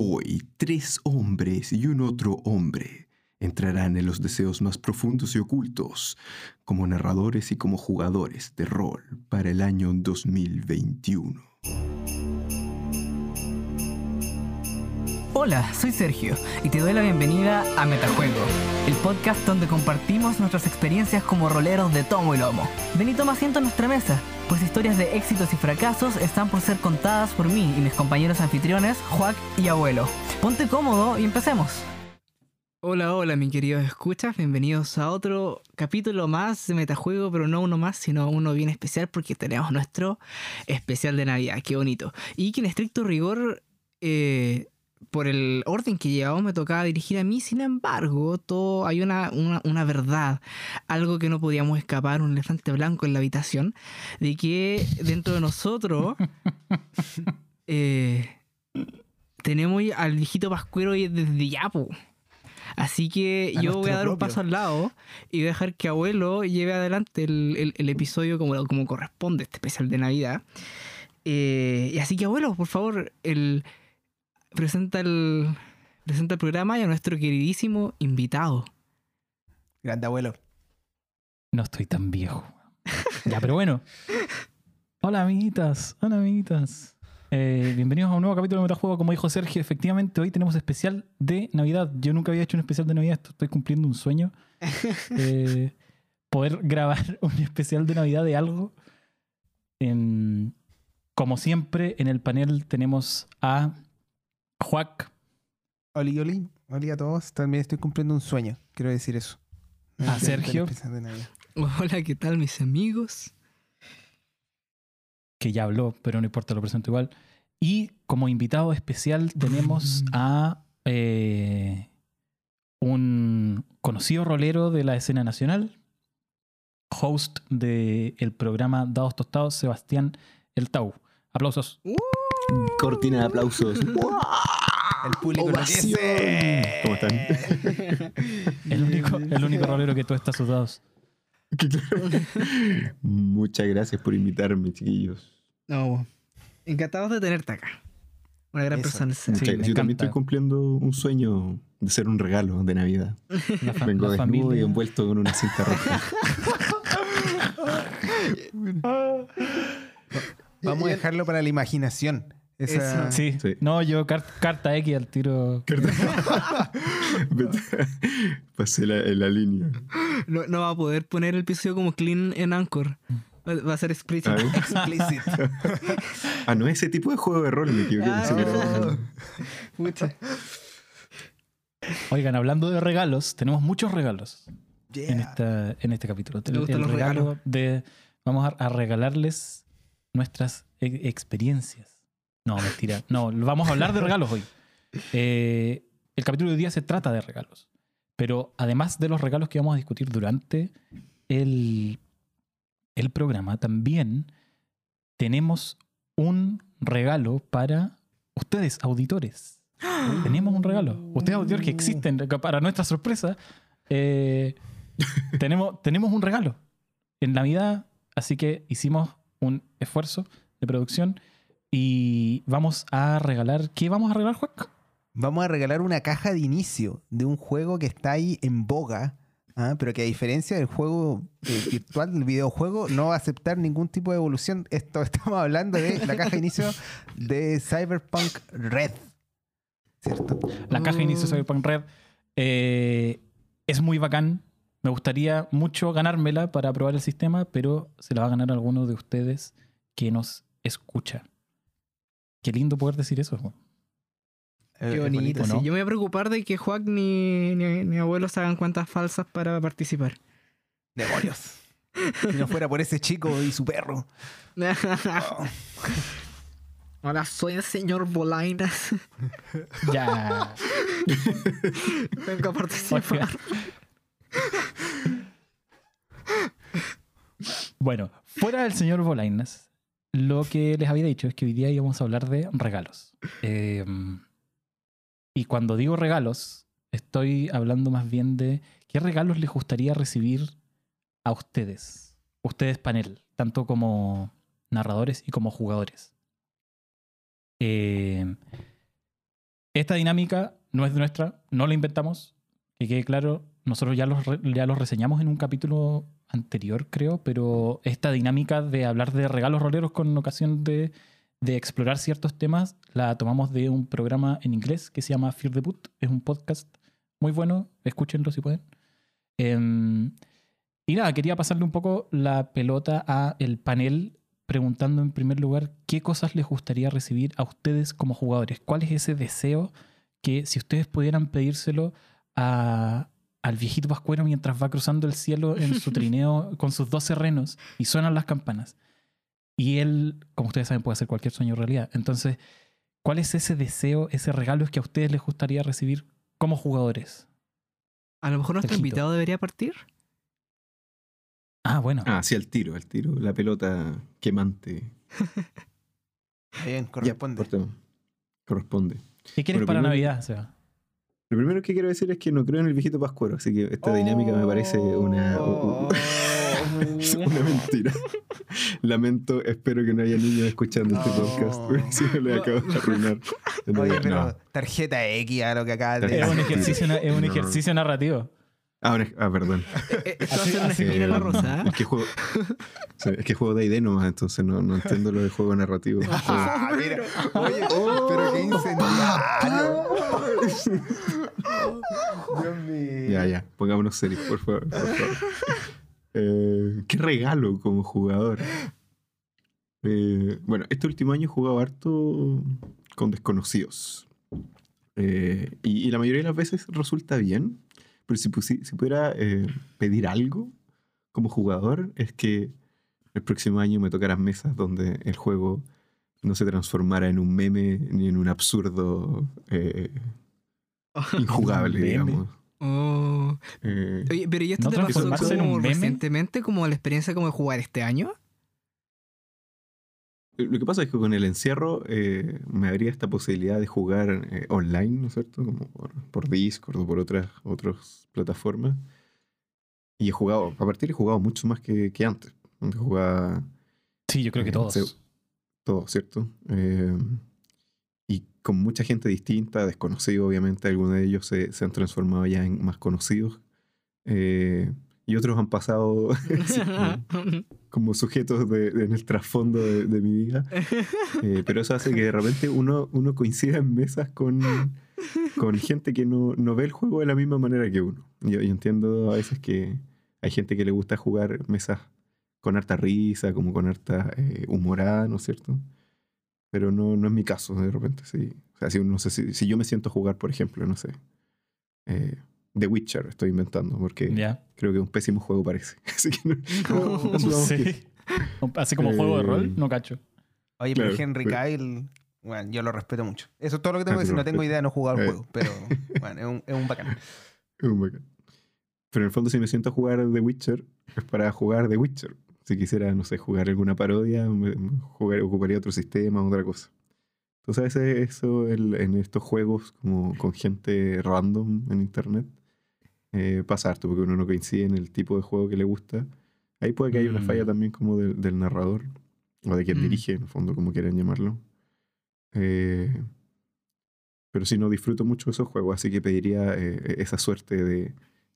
Hoy, tres hombres y un otro hombre entrarán en los deseos más profundos y ocultos como narradores y como jugadores de rol para el año 2021. Hola, soy Sergio y te doy la bienvenida a Metajuego, el podcast donde compartimos nuestras experiencias como roleros de tomo y lomo. Ven y toma asiento en nuestra mesa, pues historias de éxitos y fracasos están por ser contadas por mí y mis compañeros anfitriones, Juac y Abuelo. Ponte cómodo y empecemos. Hola, hola, mi queridos escuchas, bienvenidos a otro capítulo más de Metajuego, pero no uno más, sino uno bien especial porque tenemos nuestro especial de Navidad, qué bonito. Y que en estricto rigor... Eh, por el orden que llevamos me tocaba dirigir a mí, sin embargo, todo hay una, una, verdad, algo que no podíamos escapar, un elefante blanco en la habitación, de que dentro de nosotros eh, tenemos al viejito Pascuero desde Yapo. Así que yo voy a dar un paso al lado y voy a dejar que abuelo lleve adelante el, el, episodio como, como corresponde, este especial de Navidad. Eh, y así que abuelo, por favor, el presenta el, presenta el programa y a nuestro queridísimo invitado. Grande abuelo. No estoy tan viejo. ya, pero bueno. Hola, amiguitas. Hola, amiguitas. Eh, bienvenidos a un nuevo capítulo de Metajuego. Como dijo Sergio, efectivamente hoy tenemos especial de Navidad. Yo nunca había hecho un especial de Navidad. Estoy cumpliendo un sueño. Eh, poder grabar un especial de Navidad de algo. como siempre, en el panel tenemos a Juac. Oli, oli. Oli a todos. También estoy cumpliendo un sueño. Quiero decir eso. A Sergio. Hola, ¿qué tal, mis amigos? Que ya habló, pero no importa, lo presento igual. Y como invitado especial tenemos a eh, un conocido rolero de la escena nacional, host del programa Dados Tostados, Sebastián El Tau. Aplausos. Uh. Cortina de aplausos. El público lo dice. ¿Cómo están? el, único, el único rolero que tú estás sudados. Muchas gracias por invitarme, chiquillos. No, encantados de tenerte acá. Una gran persona. Sí, yo también estoy cumpliendo un sueño de ser un regalo de Navidad. Vengo desnudo y envuelto con una cinta roja. Vamos a dejarlo para la imaginación. Sí. No, yo carta X al tiro. Pasé la, la línea. No, no, va a poder poner el episodio como clean en Anchor. Va a ser explícito. ah, no es ese tipo de juego de rol, me equivoqué. Ah, Oigan, hablando de regalos, tenemos muchos regalos en, esta, en este capítulo. El, regalo de. Vamos a, regalarles nuestras e, experiencias no, mentira. No, vamos a hablar de regalos hoy. Eh, el capítulo de hoy día se trata de regalos. Pero además de los regalos que vamos a discutir durante el, el programa, también tenemos un regalo para ustedes, auditores. tenemos un regalo. Ustedes, auditores que existen, para nuestra sorpresa, eh, tenemos, tenemos un regalo en Navidad. Así que hicimos un esfuerzo de producción y vamos a regalar. ¿Qué vamos a regalar, Juan? Vamos a regalar una caja de inicio de un juego que está ahí en boga, ¿ah? pero que a diferencia del juego eh, virtual, del videojuego, no va a aceptar ningún tipo de evolución. Esto estamos hablando de la caja de inicio de Cyberpunk Red. ¿Cierto? La caja de inicio de Cyberpunk Red eh, es muy bacán. Me gustaría mucho ganármela para probar el sistema, pero se la va a ganar alguno de ustedes que nos escucha. Qué lindo poder decir eso. Qué eh, bonito. Yo me voy a preocupar de que Juan ni, ni, abuelos hagan cuentas falsas para participar. Demonios. si no fuera por ese chico y su perro. Hola, soy el señor Bolainas. ya. Vengo a participar. bueno, fuera del señor Bolainas, lo que les había dicho es que hoy día íbamos a hablar de regalos. Em, y cuando digo regalos, estoy hablando más bien de qué regalos les gustaría recibir a ustedes, ustedes panel, tanto como narradores y como jugadores. Em, esta dinámica no es nuestra, no la inventamos, que quede claro, nosotros ya los, ya los reseñamos en un capítulo anterior, creo, pero esta dinámica de hablar de regalos roleros con ocasión de, de, explorar ciertos temas la tomamos de un programa en inglés que se llama Fear the Boot. Es un podcast muy bueno, escúchenlo si pueden. Eh, y nada, quería pasarle un poco la pelota a el panel preguntando en primer lugar qué cosas les gustaría recibir a ustedes como jugadores. ¿Cuál es ese deseo que si ustedes pudieran pedírselo a, al viejito Pascuero mientras va cruzando el cielo en su trineo con sus 12 renos y suenan las campanas. Y él, como ustedes saben, puede hacer cualquier sueño realidad. Entonces, ¿cuál es ese deseo, ese regalo que a ustedes les gustaría recibir como jugadores? A lo mejor nuestro invitado debería partir. Ah, bueno. Ah, sí, el tiro, el tiro, la pelota quemante. Bien, corresponde. corresponde. ¿Qué quieres para Navidad, Seba? Lo primero que quiero decir es que no creo en el viejito Pascuero, así que esta dinámica me parece una, oh. una mentira. Lamento, espero que no haya niños escuchando este podcast. Si no le acabo de arruinar. Oye, pero tarjeta X a lo que acaba de Es un ejercicio, es un ejercicio narrativo. Ah, ah, perdón. Eh, esto va a ser una esquina en la rosa. Es que juego, es que juego de ID nomás, entonces no, no entiendo lo de juego narrativo. Ah, mira. Oye, pero qué incendiario. Dios mío. Ya, ya, pongámonos serios, por favor. Por favor. Eh, qué regalo como jugador. Eh, bueno, este último año he jugado harto con desconocidos. Eh, y, y, la mayoría de las veces resulta bien. Pero si, si pudiera eh, pedir algo como jugador, es que el próximo año me tocaran mesas donde el juego no se transformara en un meme ni en un absurdo eh, injugable, digamos. Oh. Eh, Oye, pero ¿y esto te pasó como recientemente, como la experiencia como de jugar este año? Lo que pasa es que con el encierro eh, me abría esta posibilidad de jugar eh, online, ¿no es cierto? Como por, Discord o por otras, otras plataformas. Y he jugado, a partir he jugado mucho más que, que antes. Jugaba. Sí, yo creo que eh, todos. Todos, ¿cierto? y con mucha gente distinta, desconocido, obviamente, algunos de ellos se, se han transformado ya en más conocidos. Eh, y otros han pasado como, sujetos de, en el trasfondo de, mi vida. Eh, pero eso hace que de repente uno, uno coincida en mesas con, con gente que no, no, ve el juego de la misma manera que uno. Yo, entiendo a veces que hay gente que le gusta jugar mesas con harta risa, como con harta eh, humorada, ¿no es cierto? Pero no, no es mi caso, de repente, sí. O sea, si, no sé, si, si yo me siento a jugar, por ejemplo, no sé. Eh, The Witcher estoy inventando, porque creo que es un pésimo juego parece. Así que Así como juego de rol, no cacho. Oye, pero Henry Kyle, bueno, yo lo respeto mucho. Eso es todo lo que tengo que decir. No tengo idea de no jugar el eh. juego, pero bueno, es un, es un bacán. Es un bacán. Pero en el fondo, si me siento a jugar The Witcher, es para jugar The Witcher. Si quisiera, no sé, jugar alguna parodia, jugar, ocuparía otro sistema, otra cosa. Entonces, a veces eso en estos juegos, como con gente random en internet, eh, pasa harto, porque uno no coincide en el tipo de juego que le gusta. Ahí puede que haya una falla mm. también como del narrador, o de quien mm. dirige, en el fondo, como quieran llamarlo. Eh, pero sí, no disfruto mucho esos juegos, así que pediría eh, esa suerte de,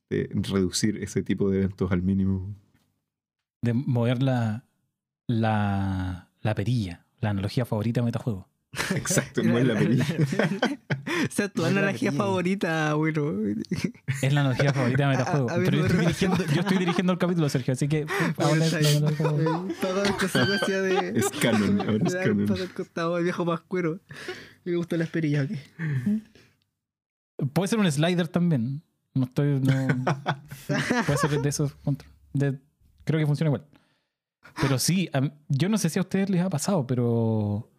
de, reducir ese tipo de eventos al mínimo. De mover la, la, la perilla, la analogía favorita de metajuego. Exacto, es la película. o sea, tu analogía favorita, bueno. Es la analogía favorita de Metajuego. Pero yo estoy, dirigiendo, yo estoy, dirigiendo, el capítulo, Sergio, así que ahora es Toda esta secuencia de. Es canon, ahora es canon. costado el viejo pascuero. Me gustó la esperilla aquí. Puede ser un slider también. No estoy. No... Puede ser de esos. De... Creo que funciona igual. Pero sí, yo no sé si a ustedes les ha pasado, pero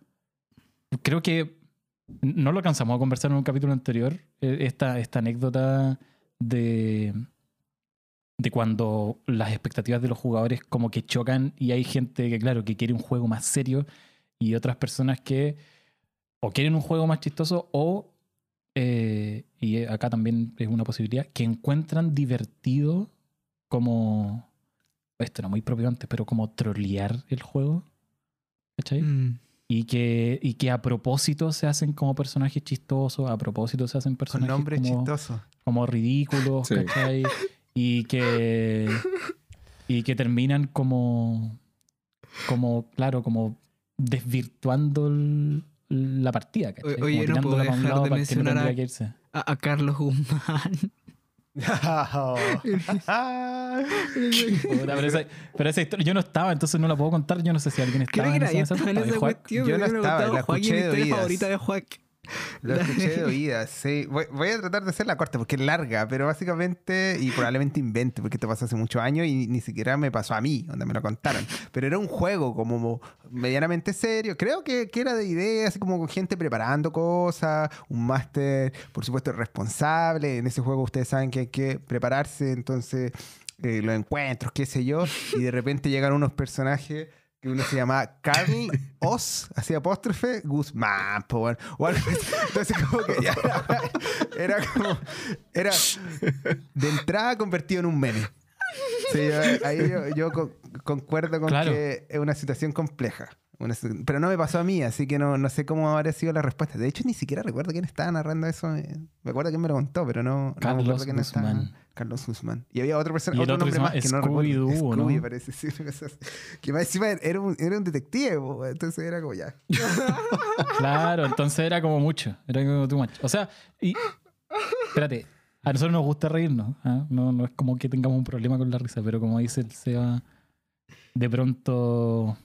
creo que no lo alcanzamos a conversar en un capítulo anterior, e, esta, esta anécdota de, de cuando las expectativas de los jugadores como que chocan y hay gente que, claro, que quiere un juego más serio y otras personas que o quieren un juego más chistoso o, eh, y acá también es una posibilidad, que encuentran divertido como, esto era muy propio antes, pero como trolear el juego. ¿Cachai? Mm. Y que, y que a propósito se hacen como personajes chistosos, a propósito se hacen Con personajes nombres como, chistosos. como ridículos, Sí. ¿cachai? Y que, y que terminan como, como, claro, como desvirtuando el- la partida, ¿cachai? Oye, como no puedo dejar de no mencionar. A, a Carlos Guzmán. Puta, pero, esa, pero esa historia, yo no estaba, entonces no la puedo contar. Yo no sé si alguien estaba Creo que en esa en esa cuestión. Yo no estaba, la escuché de oídas. favorita de Joaquín. Lo escuché de oídas, sí. Voy, a tratar de hacerla corta porque es larga, pero básicamente, y probablemente invente, porque esto pasó hace muchos años y ni siquiera me pasó a mí, donde me lo contaron. Pero era un juego como medianamente serio. Creo que, que era de ideas, así como con gente preparando cosas, un máster, por supuesto, responsable. En ese juego ustedes saben que hay que prepararse, entonces eh, los encuentros, qué sé yo, y de repente llegan unos personajes que uno se llamaba Carl Oz, así apóstrofe, Guzmán, po, weón. O algo así. Entonces como que ya era, era como, era de entrada convertido en un meme. Sí, yo- ahí yo, yo con- concuerdo con Claro. que es una situación compleja. Una pero no me pasó a mí, así que no, no sé cómo habría sido la respuesta. De hecho, ni siquiera recuerdo quién estaba narrando eso. eh. Me acuerdo quién me lo contó, pero no, no Carlos acuerdo quién estaba. Carlos Guzmán. Y había otra persona, otro otro nombre más que no recuerdo. Scooby-Doo, ¿no? Scooby, parece, sí. Que más encima era un, era un detective, entonces era como ya. Claro, entonces era como mucho. Era como too much. O sea, y. Espérate. A nosotros nos gusta reírnos. ¿ah? No, no es como que tengamos un problema con la risa, pero como dice el Seba, de pronto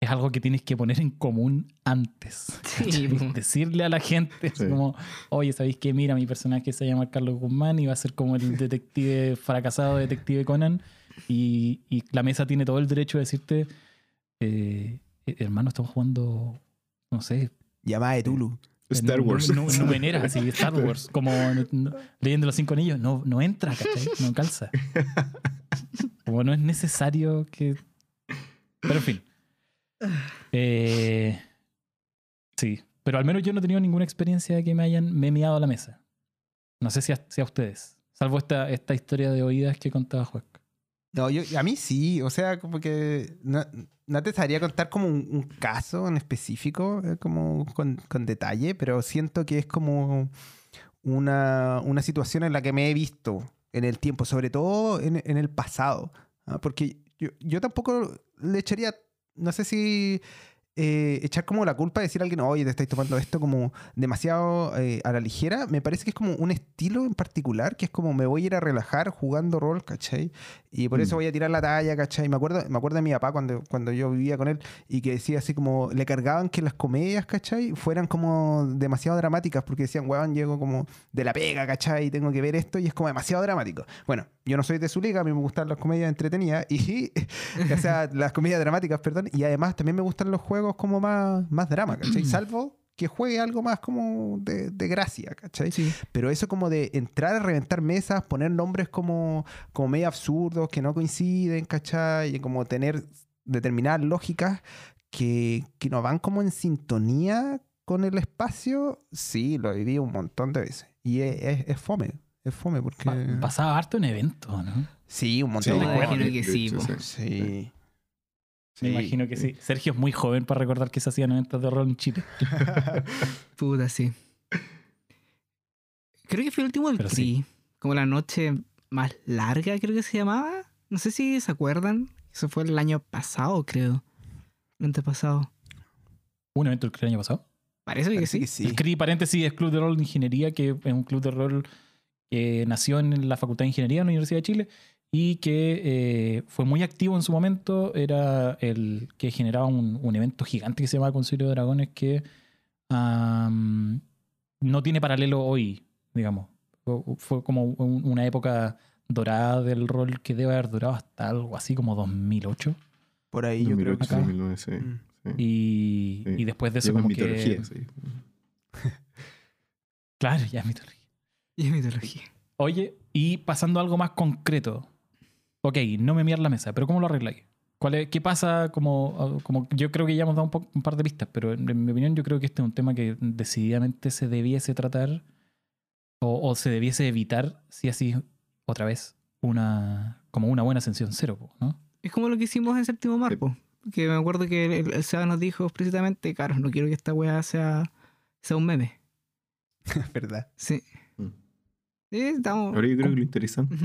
es algo que tienes que poner en común antes. Sí. Decirle a la gente Sí. como, oye, ¿sabéis que Mira, mi personaje se llama Carlos Guzmán y va a ser como el detective fracasado detective Conan y, y la mesa tiene todo el derecho de decirte, eh, hermano, estamos jugando, no sé, Llamada de Tulu. Star Wars. nu- numenera, así, Star Wars, como no- no- leyendo los cinco anillos, no, no entra, ¿cachai? No calza. Como no es necesario que. Pero en fin. Eh, sí, pero al menos yo no he tenido ninguna experiencia de que me hayan memeado a la mesa. No sé si a, ustedes. Salvo esta, esta historia de oídas que contaba Juan. No, yo, a mí sí, o sea, como que no, no te sabría contar como un, un caso en específico, eh, como con, con detalle, pero siento que es como una, una situación en la que me he visto en el tiempo, sobre todo en, en el pasado, ¿ah? porque yo, yo tampoco le echaría, no sé si eh, echar como la culpa de decir a alguien, oye, te estáis tomando esto como demasiado eh, a la ligera, me parece que es como un estilo en particular, que es como me voy a ir a relajar jugando rol, ¿cachai? Y por eso Mm. voy a tirar la talla, ¿cachai? Me acuerdo, me acuerdo de mi papá cuando, cuando yo vivía con él y que decía así como, le cargaban que las comedias, ¿cachai? Fueran como demasiado dramáticas porque decían, weón, llego como de la pega, ¿cachai? Y tengo que ver esto y es como demasiado dramático. Bueno, yo no soy de su liga, a mí me gustan las comedias entretenidas y, o sea, las comedias dramáticas, perdón, y además también me gustan los juegos como más, más drama, ¿cachai? Salvo que juegue algo más como de, de gracia, ¿cachai? Sí. Pero eso como de entrar a reventar mesas, poner nombres como, como medio absurdos, que no coinciden, ¿cachai? Y como tener determinadas lógicas que, que no van como en sintonía con el espacio, sí, lo viví un montón de veces. Y es, es- es fome, es fome porque... Pa- pasaba harto en eventos, ¿no? Sí, un montón Sí, de imagino que sí, hecho, po. Sí. Me imagino que sí. Sergio es muy joven para recordar que se hacían eventos de rol en Chile. Puta, sí. Creo que fue el último del Pero Tri. sí. Como la noche más larga, creo que se llamaba. No sé si se acuerdan. Eso fue el año pasado, creo. El antepasado. Un evento el año pasado. Parece que sí. que sí. El CRI, paréntesis, es Club de Rol de Ingeniería, que es un club de rol que nació en la Facultad de Ingeniería de la Universidad de Chile y que eh, fue muy activo en su momento. Era el que generaba un, un evento gigante que se llamaba Concilio de Dragones que am, no tiene paralelo hoy, digamos. Fue, fue como un- una época dorada del rol que debe haber durado hasta algo así como 2008. Por ahí yo creo que... 2008, acá. 2009, sí. Mm. sí. Y, Sí. y después de eso como que... mitología, sí. Claro, ya es mitología. Y es mitología. Oye, y pasando a algo más concreto. Ok, no me mirar la mesa, pero ¿cómo lo arregláis? ¿Cuál es- ¿Qué pasa? Como, como yo creo que ya hemos dado un, po- un par de pistas, pero en, en mi opinión yo creo que este es un tema que decididamente se debiese tratar o, o se debiese evitar si así otra vez una como una buena ascensión cero, ¿no? Es como lo que hicimos en Séptimo Mar, po. que me acuerdo que el, Seba nos dijo explícitamente, claro, no quiero que esta weá sea, sea un meme. Verdad. Sí. Mm. Sí, estamos... Ahora yo creo que lo interesante.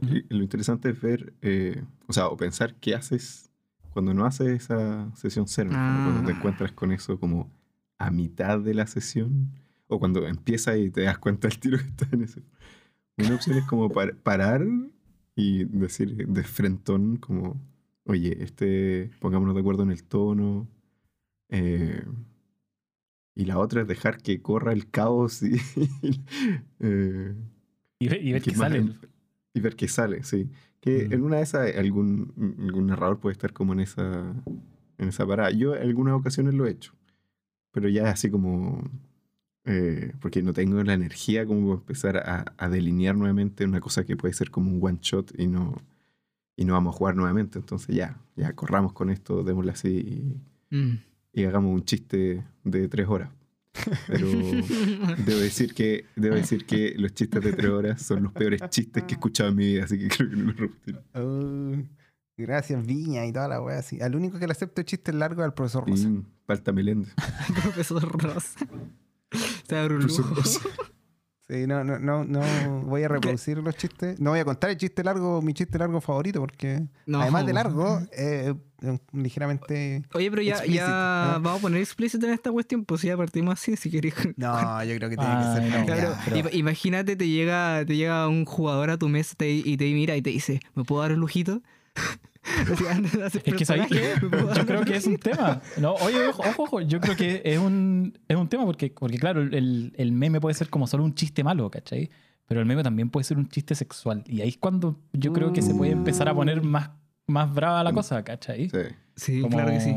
Que- lo interesante es ver, eh, o sea, o pensar qué haces cuando no haces esa sesión cero, cuando te Ah. encuentras con eso como a mitad de la sesión, o cuando empieza y te das cuenta del tiro que está en eso. Una opción es como par- parar y decir de frentón como, oye, este, pongámonos de acuerdo en el tono. eh, y la otra es dejar que corra el caos y, eh, Y, ve- y ver que más- sale. Y ver qué sale, sí. Que Mm. en una de esas algún, algún narrador puede estar como en esa, en esa parada. Yo en algunas ocasiones lo he hecho. Pero ya así como... eh, porque no tengo la energía como para empezar a, a delinear nuevamente una cosa que puede ser como un one shot y no, y no vamos a jugar nuevamente. Entonces ya, ya corramos con esto, démosle así y, Mm. y hagamos un chiste de tres horas. Pero debo decir que debo decir que los chistes de tres horas son los peores chistes que he escuchado en mi vida, así que creo que no los repetiré. Oh, gracias, Viña y toda la wea así. Al único que le acepto chistes largos es al profesor Rosa. Y falta Meléndez. Profesor Rosa. Se abre un Profesor lujo. Sí, no, no, no, no voy a reproducir los chistes. No voy a contar el chiste largo, mi chiste largo favorito, porque No. además de largo, eh, ligeramente. Oye, pero ya, Explícito, ya vamos a poner explícito en esta cuestión, pues si ya partimos así, si queréis. No, yo creo que tiene que ser. no, más Claro, ya. pero- ima- imagínate, te llega, te llega un jugador a tu mesa te- y te mira y te dice, ¿me puedo dar un lujito? Es que ¿sabéis dar Yo creo que es un tema. No, oye, ojo, ojo, ojo, yo creo que es un, es un tema porque, porque claro, el, el meme puede ser como solo un chiste malo, ¿cachai? Pero el meme también puede ser un chiste sexual. Y ahí es cuando yo creo que se puede empezar a poner más, más brava la cosa, ¿cachai? Sí. Sí, Como- claro que sí.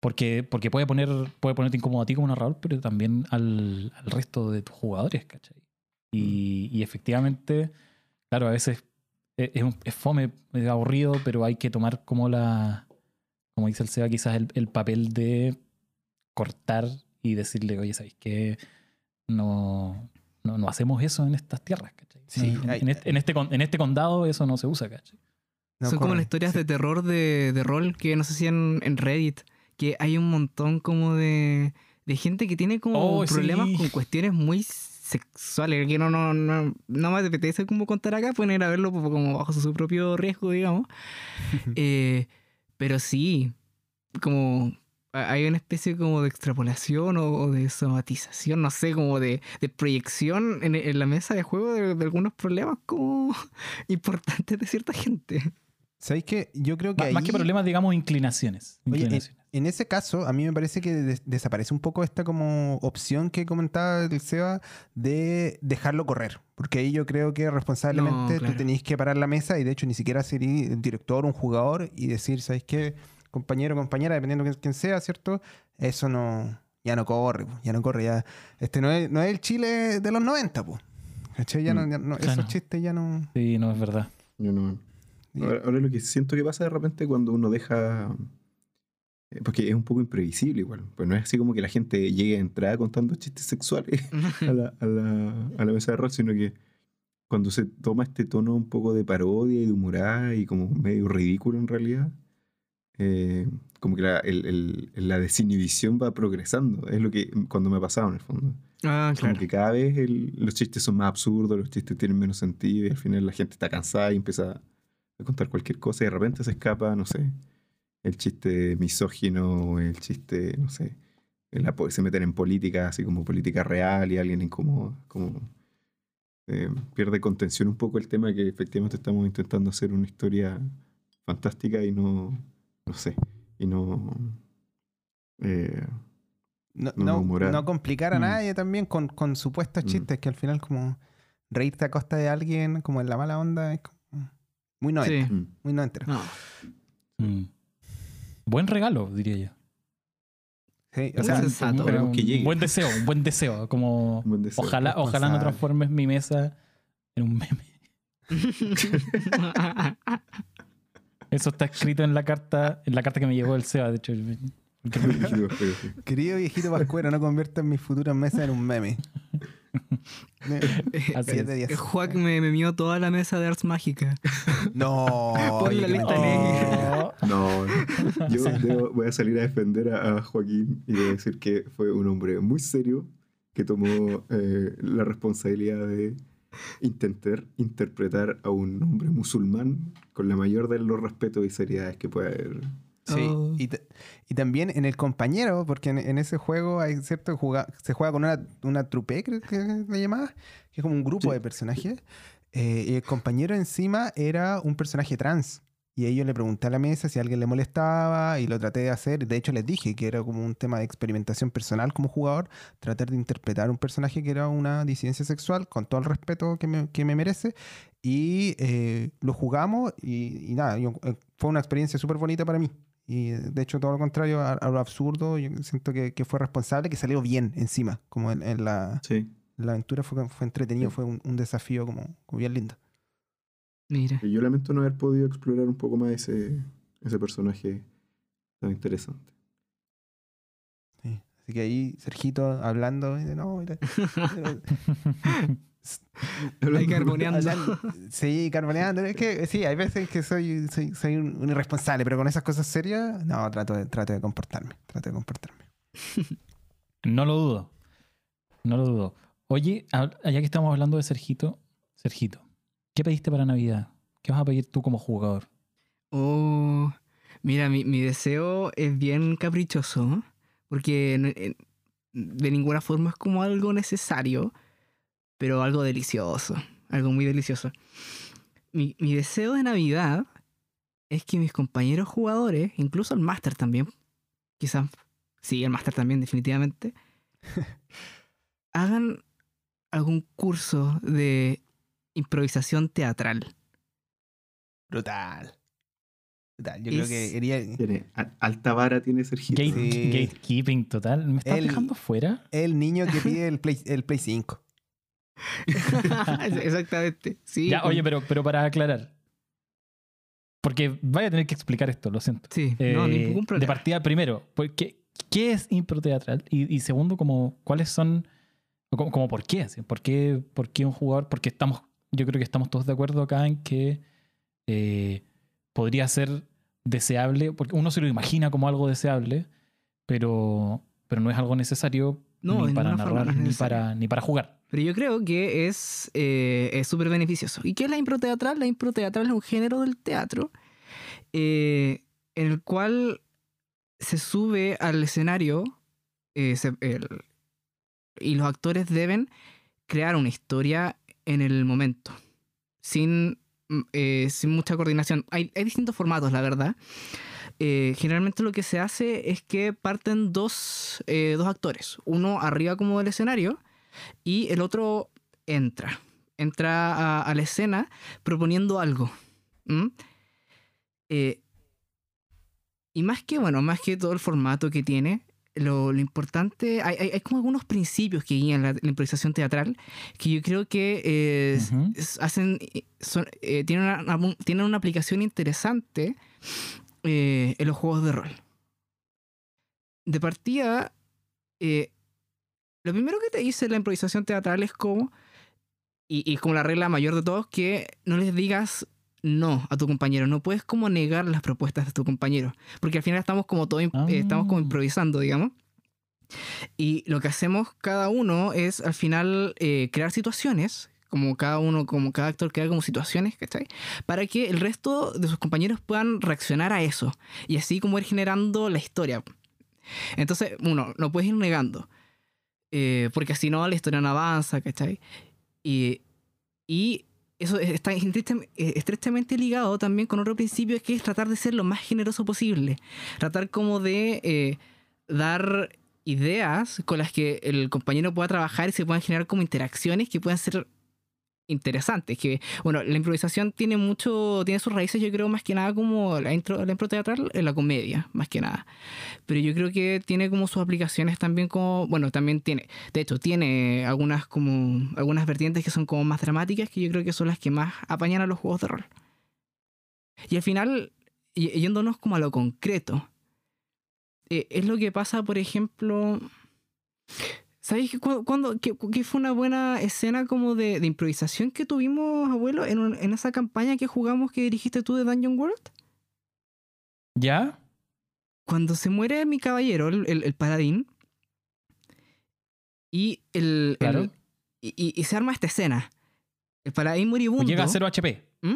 Porque, porque puede, poner, puede ponerte incómodo a ti como narrador, pero también al, al resto de tus jugadores, ¿cachai? Y, y efectivamente, claro, a veces es, es, fome, es aburrido, pero hay que tomar como la, como dice el Seba, quizás el, el papel de cortar y decirle, oye, ¿sabéis qué? No, no, no hacemos eso en estas tierras, ¿cachai? Sí, en, hay- en este, en, este, en este condado eso no se usa, ¿cachai? No Son como las historias de terror de, de rol que no sé si en, en Reddit, que hay un montón como de, de gente que tiene como Oh, problemas sí. con cuestiones muy sexuales, que no, no, no, no me apetece como contar acá, pueden ir a verlo como bajo su propio riesgo, digamos. Eh, pero sí, como hay una especie como de extrapolación o, o de somatización, no sé, como de, de proyección en, en la mesa de juego de, de algunos problemas como importantes de cierta gente. ¿Sabéis qué? Yo creo que Más, más que ahí- problemas, digamos, inclinaciones. Oye, en, inclinaciones. en ese caso, a mí me parece que des- desaparece un poco esta como opción que comentaba el Seba de dejarlo correr. Porque ahí yo creo que responsablemente No, claro. tú tenéis que parar la mesa y de hecho ni siquiera ser el director, un jugador y decir, ¿sabéis qué? Compañero o compañera, dependiendo de quién sea, ¿cierto? Eso no... Ya no corre, ya no corre, ya... Este no es, no es el Chile de los 90, pues. Ya no, Mm, ya no- claro. Esos chistes ya no... Sí, no es verdad. Yo no. Ahora, ahora lo que siento que pasa de repente cuando uno deja. eh, Porque es un poco imprevisible igual. Pues no es así como que la gente llegue a entrar contando chistes sexuales a la, a la, a la mesa de rol, sino que cuando se toma este tono un poco de parodia y de humorada y como medio ridículo en realidad, eh, como que la, el- el- la desinhibición va progresando. Es lo que cuando me ha pasado en el fondo. Ah, Como claro. que cada vez el- los chistes son más absurdos, los chistes tienen menos sentido y al final la gente está cansada y empieza a contar cualquier cosa y de repente se escapa, no sé, el chiste misógino, el chiste, no sé, la se meten en política, así como política real y alguien incómodo, como eh, pierde contención un poco el tema que efectivamente estamos intentando hacer una historia fantástica y no, no sé, y no... eh, No, no complicar a Mm. nadie también con, con supuestos Mm. chistes que al final como reírte a costa de alguien como en la mala onda es como muy noventa, Sí. mm. muy. No. Mm. Buen regalo, diría yo. Sí, o sea, sensato. un que buen deseo, un buen deseo. Como buen deseo. ojalá, ojalá no transformes mi mesa en un meme. Eso está escrito en la carta, en la carta que me llegó el Seba, de hecho. el- querido viejito Pascuero, no conviertas mis futuras mesas en un meme. Así es. Juac me, me mió toda la mesa de Arts Mágica. No. Pon la lista negra. No, yo voy a salir a defender a, Joaquín y voy a decir que fue un hombre muy serio que tomó eh, la responsabilidad de intentar interpretar a un hombre musulmán con la mayor de los respetos y seriedades que pueda haber Sí, oh. y, y, también en el compañero, porque en, ese juego hay cierto se juega con una, una trupe, creo que se llamaba, que es como un grupo de personajes. Eh, y el compañero encima era un personaje trans. Y ellos le pregunté a la mesa si a alguien le molestaba y lo traté de hacer. De hecho, les dije que era como un tema de experimentación personal como jugador, tratar de interpretar un personaje que era una disidencia sexual con todo el respeto que me, que me merece. Y eh, lo jugamos y, nada, eh, fue una experiencia súper bonita para mí. Y de hecho, todo lo contrario a, lo absurdo, yo siento que, que, fue responsable, que salió bien encima, como en, la, la aventura fue, fue entretenido, fue un, desafío como, bien lindo. Mira. Yo lamento no haber podido explorar un poco más ese, ese personaje tan interesante. Sí. Así que ahí, Sergito hablando, no, Hay carboneando. Sí, carboneando. Es que sí, hay veces que soy, soy, un, irresponsable, pero con esas cosas serias, no, trato de, trato de comportarme. Trato de comportarme. No lo dudo. No lo dudo. Oye, allá que estamos hablando de Sergito, Sergito, ¿qué pediste para Navidad? ¿Qué vas a pedir tú como jugador? Oh, mira, mi, mi deseo es bien caprichoso, porque de ninguna forma es como algo necesario pero algo delicioso, algo muy delicioso. Mi, deseo de Navidad es que mis compañeros jugadores, incluso el máster también, quizás, sí, el máster también definitivamente, hagan algún curso de improvisación teatral. Brutal. Brutal. Yo creo que Tiene, alta vara tiene Sergio. Gatekeeping total. ¿Me estás dejando fuera? El niño que pide el Play, el Play 5. Exactamente. Sí. Ya, oye, pero, pero para aclarar. Porque vaya a tener que explicar esto, lo siento. Sí, no, eh, ningún problema. De partida, primero, ¿qué, qué es impro teatral? Y, y segundo, como, ¿cuáles son, como, como por qué? ¿Por qué? ¿Por qué un jugador? Porque estamos, yo creo que estamos todos de acuerdo acá en que eh, podría ser deseable, porque uno se lo imagina como algo deseable, pero, pero no es algo necesario ni para narrar, ni, para, ni para jugar. Pero yo creo que es eh, súper beneficioso. ¿Y qué es la impro teatral? La impro teatral es un género del teatro eh, en el cual se sube al escenario eh, y los actores deben crear una historia en el momento, sin, mm, sin mucha coordinación. Hay, hay, distintos formatos, la verdad. generalmente lo que se hace es que parten dos, dos actores, uno arriba como del escenario y el otro entra, entra a, la escena proponiendo algo. Eh, y más que, bueno, más que todo el formato que tiene, lo, importante, hay, como algunos principios que guían la, improvisación teatral que yo creo que eh, hacen, eh, tienen, una, tienen, una, aplicación interesante en los juegos de rol. De partida, lo primero que te dice la improvisación teatral es como, y, es como la regla mayor de todos, que no les digas no a tu compañero. No puedes como negar las propuestas de tu compañero. Porque al final estamos como todo, eh, estamos como ah. improvisando, digamos. Y lo que hacemos cada uno es al final eh, crear situaciones, como cada uno, como cada actor crea como situaciones, ¿cachai? Para que el resto de sus compañeros puedan reaccionar a eso. Y así como ir generando la historia. Entonces, uno, no puedes ir negando. Eh, porque si no la historia no avanza, ¿cachai? Y, y eso está estrechamente ligado también con otro principio, que es tratar de ser lo más generoso posible. Tratar como de eh, dar ideas con las que el compañero pueda trabajar y se puedan generar como interacciones que puedan ser interesantes. Que, bueno, la improvisación tiene mucho, tiene sus raíces, yo creo, más que nada como la intro, la impro teatral en la comedia, más que nada. Pero yo creo que tiene como sus aplicaciones también como, bueno, también tiene, de hecho, tiene algunas como, algunas vertientes que son como más dramáticas, que yo creo que son las que más apañan a los juegos de rol. Y al final, yéndonos como a lo concreto, eh, es lo que pasa, por ejemplo, ¿Sabéis cuando, qué, fue una buena escena como de, improvisación que tuvimos, abuelo, en, en, esa campaña que jugamos que dirigiste tú de Dungeon World? ¿Ya? Cuando se muere mi caballero, el, el, paladín, y el, claro. y, y, se arma esta escena. El paladín moribundo. Llega a 0 HP. ¿Mm?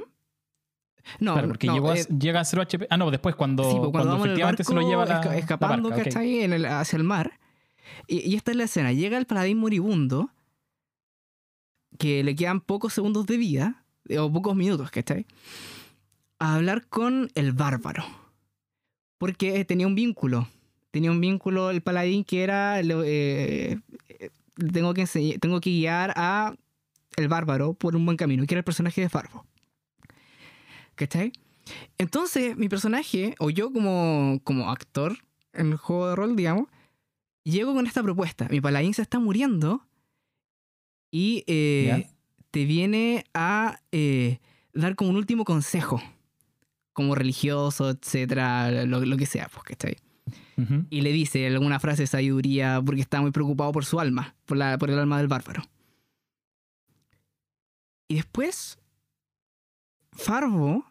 No, claro, porque llegó a, eh, llega a 0 HP. Ah, no, después cuando, sí, pues cuando, efectivamente se lo lleva la, escapando, que está ahí en el, hacia el mar. Y, esta es la escena. Llega el paladín moribundo, que le quedan pocos segundos de vida, o pocos minutos, ¿cachai? A hablar con el bárbaro. Porque tenía un vínculo. Tenía un vínculo el paladín que era... Eh, tengo, que tengo que guiar a el bárbaro por un buen camino, que era el personaje de Farbo. ¿Cachai? Entonces, mi personaje, o yo como, como actor en el juego de rol, digamos, llego con esta propuesta. Mi paladín se está muriendo y eh, te viene a eh, dar como un último consejo, como religioso, etcétera, lo, que sea, pues. Y le dice alguna frase de sabiduría porque está muy preocupado por su alma, por, la, por el alma del bárbaro. Y después, Farbo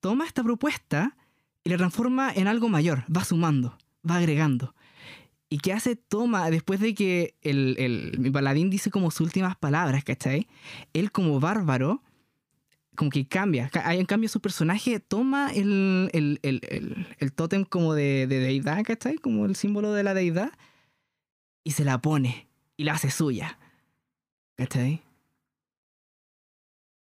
toma esta propuesta y la transforma en algo mayor, va sumando, va agregando. ¿Y qué hace? Toma, después de que el, el, mi paladín dice como sus últimas palabras, ¿cachai? Él como bárbaro, como que cambia. En cambio, su personaje toma el, el, el, el tótem como de, de, deidad, ¿cachai? Como el símbolo de la deidad. Y se la pone. Y la hace suya. ¿Cachai?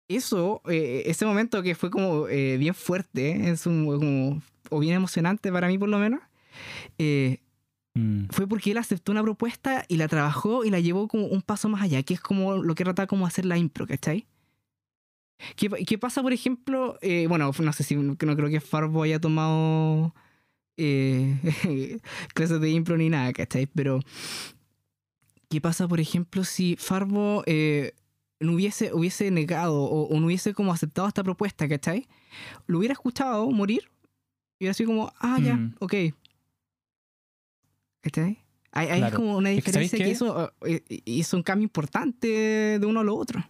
Eso, eh, ese momento que fue como eh, bien fuerte, es un, como, o bien emocionante para mí por lo menos, eh, Mm. Fue porque él aceptó una propuesta y la trabajó y la llevó como un paso más allá, que es como lo que trata como hacer la impro, ¿cachai? ¿Qué, qué pasa, por ejemplo? Eh, bueno, no sé si no creo que Farbo haya tomado eh, clases de impro ni nada, ¿cachai? Pero, ¿qué pasa, por ejemplo, si Farbo eh, no hubiese, hubiese negado o, no hubiese como aceptado esta propuesta, ¿cachai? Lo hubiera escuchado morir y hubiera sido como, ah, ya, mm. ok, ¿Cachai? Hay, como una diferencia que, eso hizo un cambio importante de uno a lo otro.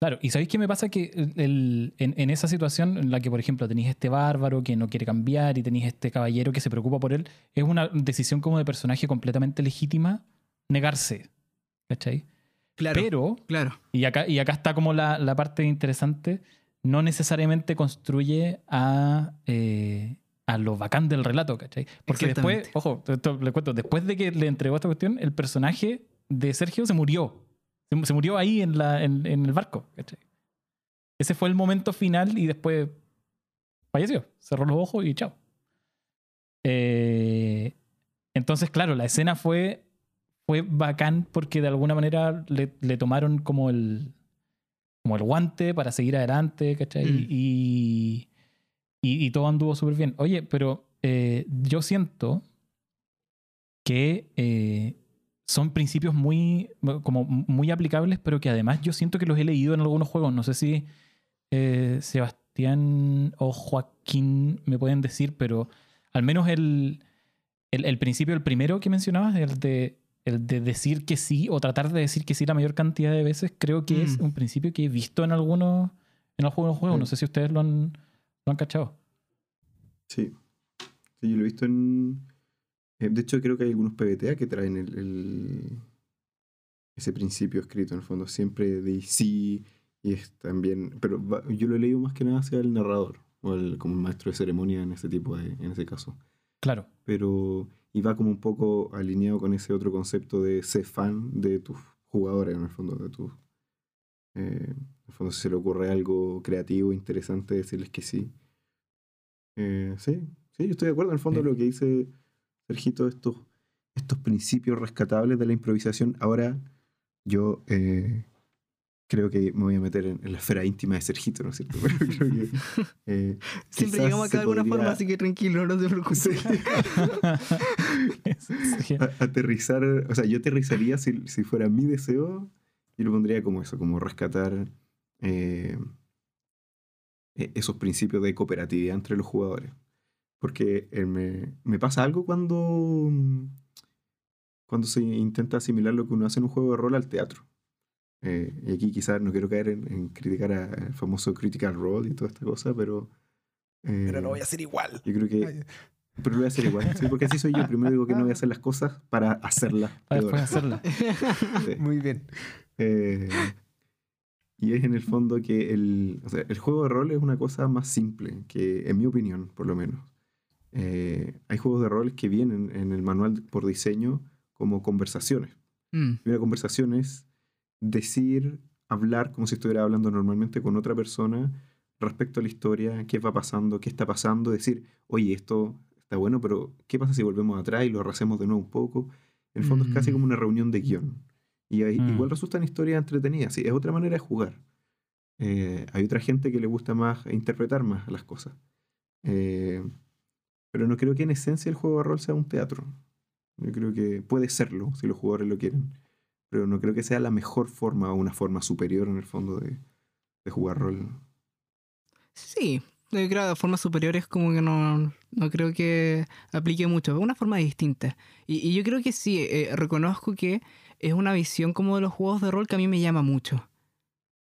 Claro, y ¿sabéis qué me pasa? Que el, en, esa situación en la que, por ejemplo, tenéis este bárbaro que no quiere cambiar y tenéis este caballero que se preocupa por él, es una decisión como de personaje completamente legítima negarse. ¿Cachai? Claro. Pero, claro. Y, acá, y acá está como la, la parte interesante, no necesariamente construye a, eh, a lo bacán del relato, ¿cachai? Porque después, ojo, le cuento, después de que le entregó esta cuestión, el personaje de Sergio se murió. Se, murió ahí en, la, en, el barco, ¿cachai? Ese fue el momento final y después falleció. Cerró los ojos y chao. Eh, entonces, claro, la escena fue, fue bacán porque de alguna manera le, tomaron como el, como el guante para seguir adelante, ¿cachai? Mm. Y, y, todo anduvo súper bien. Oye, pero eh, yo siento que eh, son principios muy, como muy aplicables, pero que además yo siento que los he leído en algunos juegos. No sé si eh, Sebastián o Joaquín me pueden decir, pero al menos el, el, principio, el primero que mencionabas, el de, el de decir que sí o tratar de decir que sí la mayor cantidad de veces, creo que es mm. un principio que he visto en algunos, en algunos juegos. No sé si ustedes lo han, ¿Lo han cachado? Sí. Sí, yo lo he visto en. Eh, de hecho, creo que hay algunos PBTA que traen el, ese principio escrito, en el fondo. Siempre de sí y es también. Pero yo lo he leído más que nada hacia el narrador, o el, como el maestro de ceremonia en ese tipo de. en ese caso. Claro. Pero. Y va como un poco alineado con ese otro concepto de ser fan de tus jugadores, en el fondo, de tus. Eh, en el fondo, si se le ocurre algo creativo, interesante, decirles que sí. Eh, sí, sí, yo estoy de acuerdo en el fondo lo que dice Sergito, estos, estos principios rescatables de la improvisación. Ahora yo eh, creo que me voy a meter en, la esfera íntima de Sergito, ¿no es cierto? Pero creo que, eh, Siempre llegamos acá de alguna forma, así que tranquilo, no te preocupes. aterrizar, o sea, yo aterrizaría si, si fuera mi deseo, y lo pondría como eso, como rescatar eh, e-, esos principios de cooperatividad entre los jugadores. Porque eh, me, me, pasa algo cuando, cuando se intenta asimilar lo que uno hace en un juego de rol al teatro. Eh, y aquí quizás no quiero caer en, criticar al famoso critical role y toda esta cosa, pero... pero lo voy a hacer igual. Yo creo que... Pero lo voy a hacer igual, ¿sí? porque así soy yo. Primero digo que no voy a hacer las cosas para hacerlas. Para después hacerlas. Muy bien. Eh, y es en el fondo que el, o sea, el juego de rol es una cosa más simple, que en mi opinión, por lo menos. Eh, hay juegos de rol que vienen en el manual por diseño como conversaciones. Mm. Una conversación es decir, hablar como si estuviera hablando normalmente con otra persona respecto a la historia, qué va pasando, qué está pasando, decir, oye, esto está bueno, pero ¿qué pasa si volvemos atrás y lo arrasemos de nuevo un poco? En el fondo es casi como una reunión de guion. Y mm. igual resultan historias entretenidas. Sí, es otra manera de jugar. Eh, hay otra gente que le gusta más interpretar más las cosas. Eh, pero no creo que en esencia el juego de rol sea un teatro. Yo creo que puede serlo si los jugadores lo quieren. Pero no creo que sea la mejor forma o una forma superior en el fondo de, jugar rol. Sí, yo creo que formas superiores como que no, no creo que aplique mucho. Es una forma distinta. Y, yo creo que sí, eh, reconozco que es una visión como de los juegos de rol que a mí me llama mucho.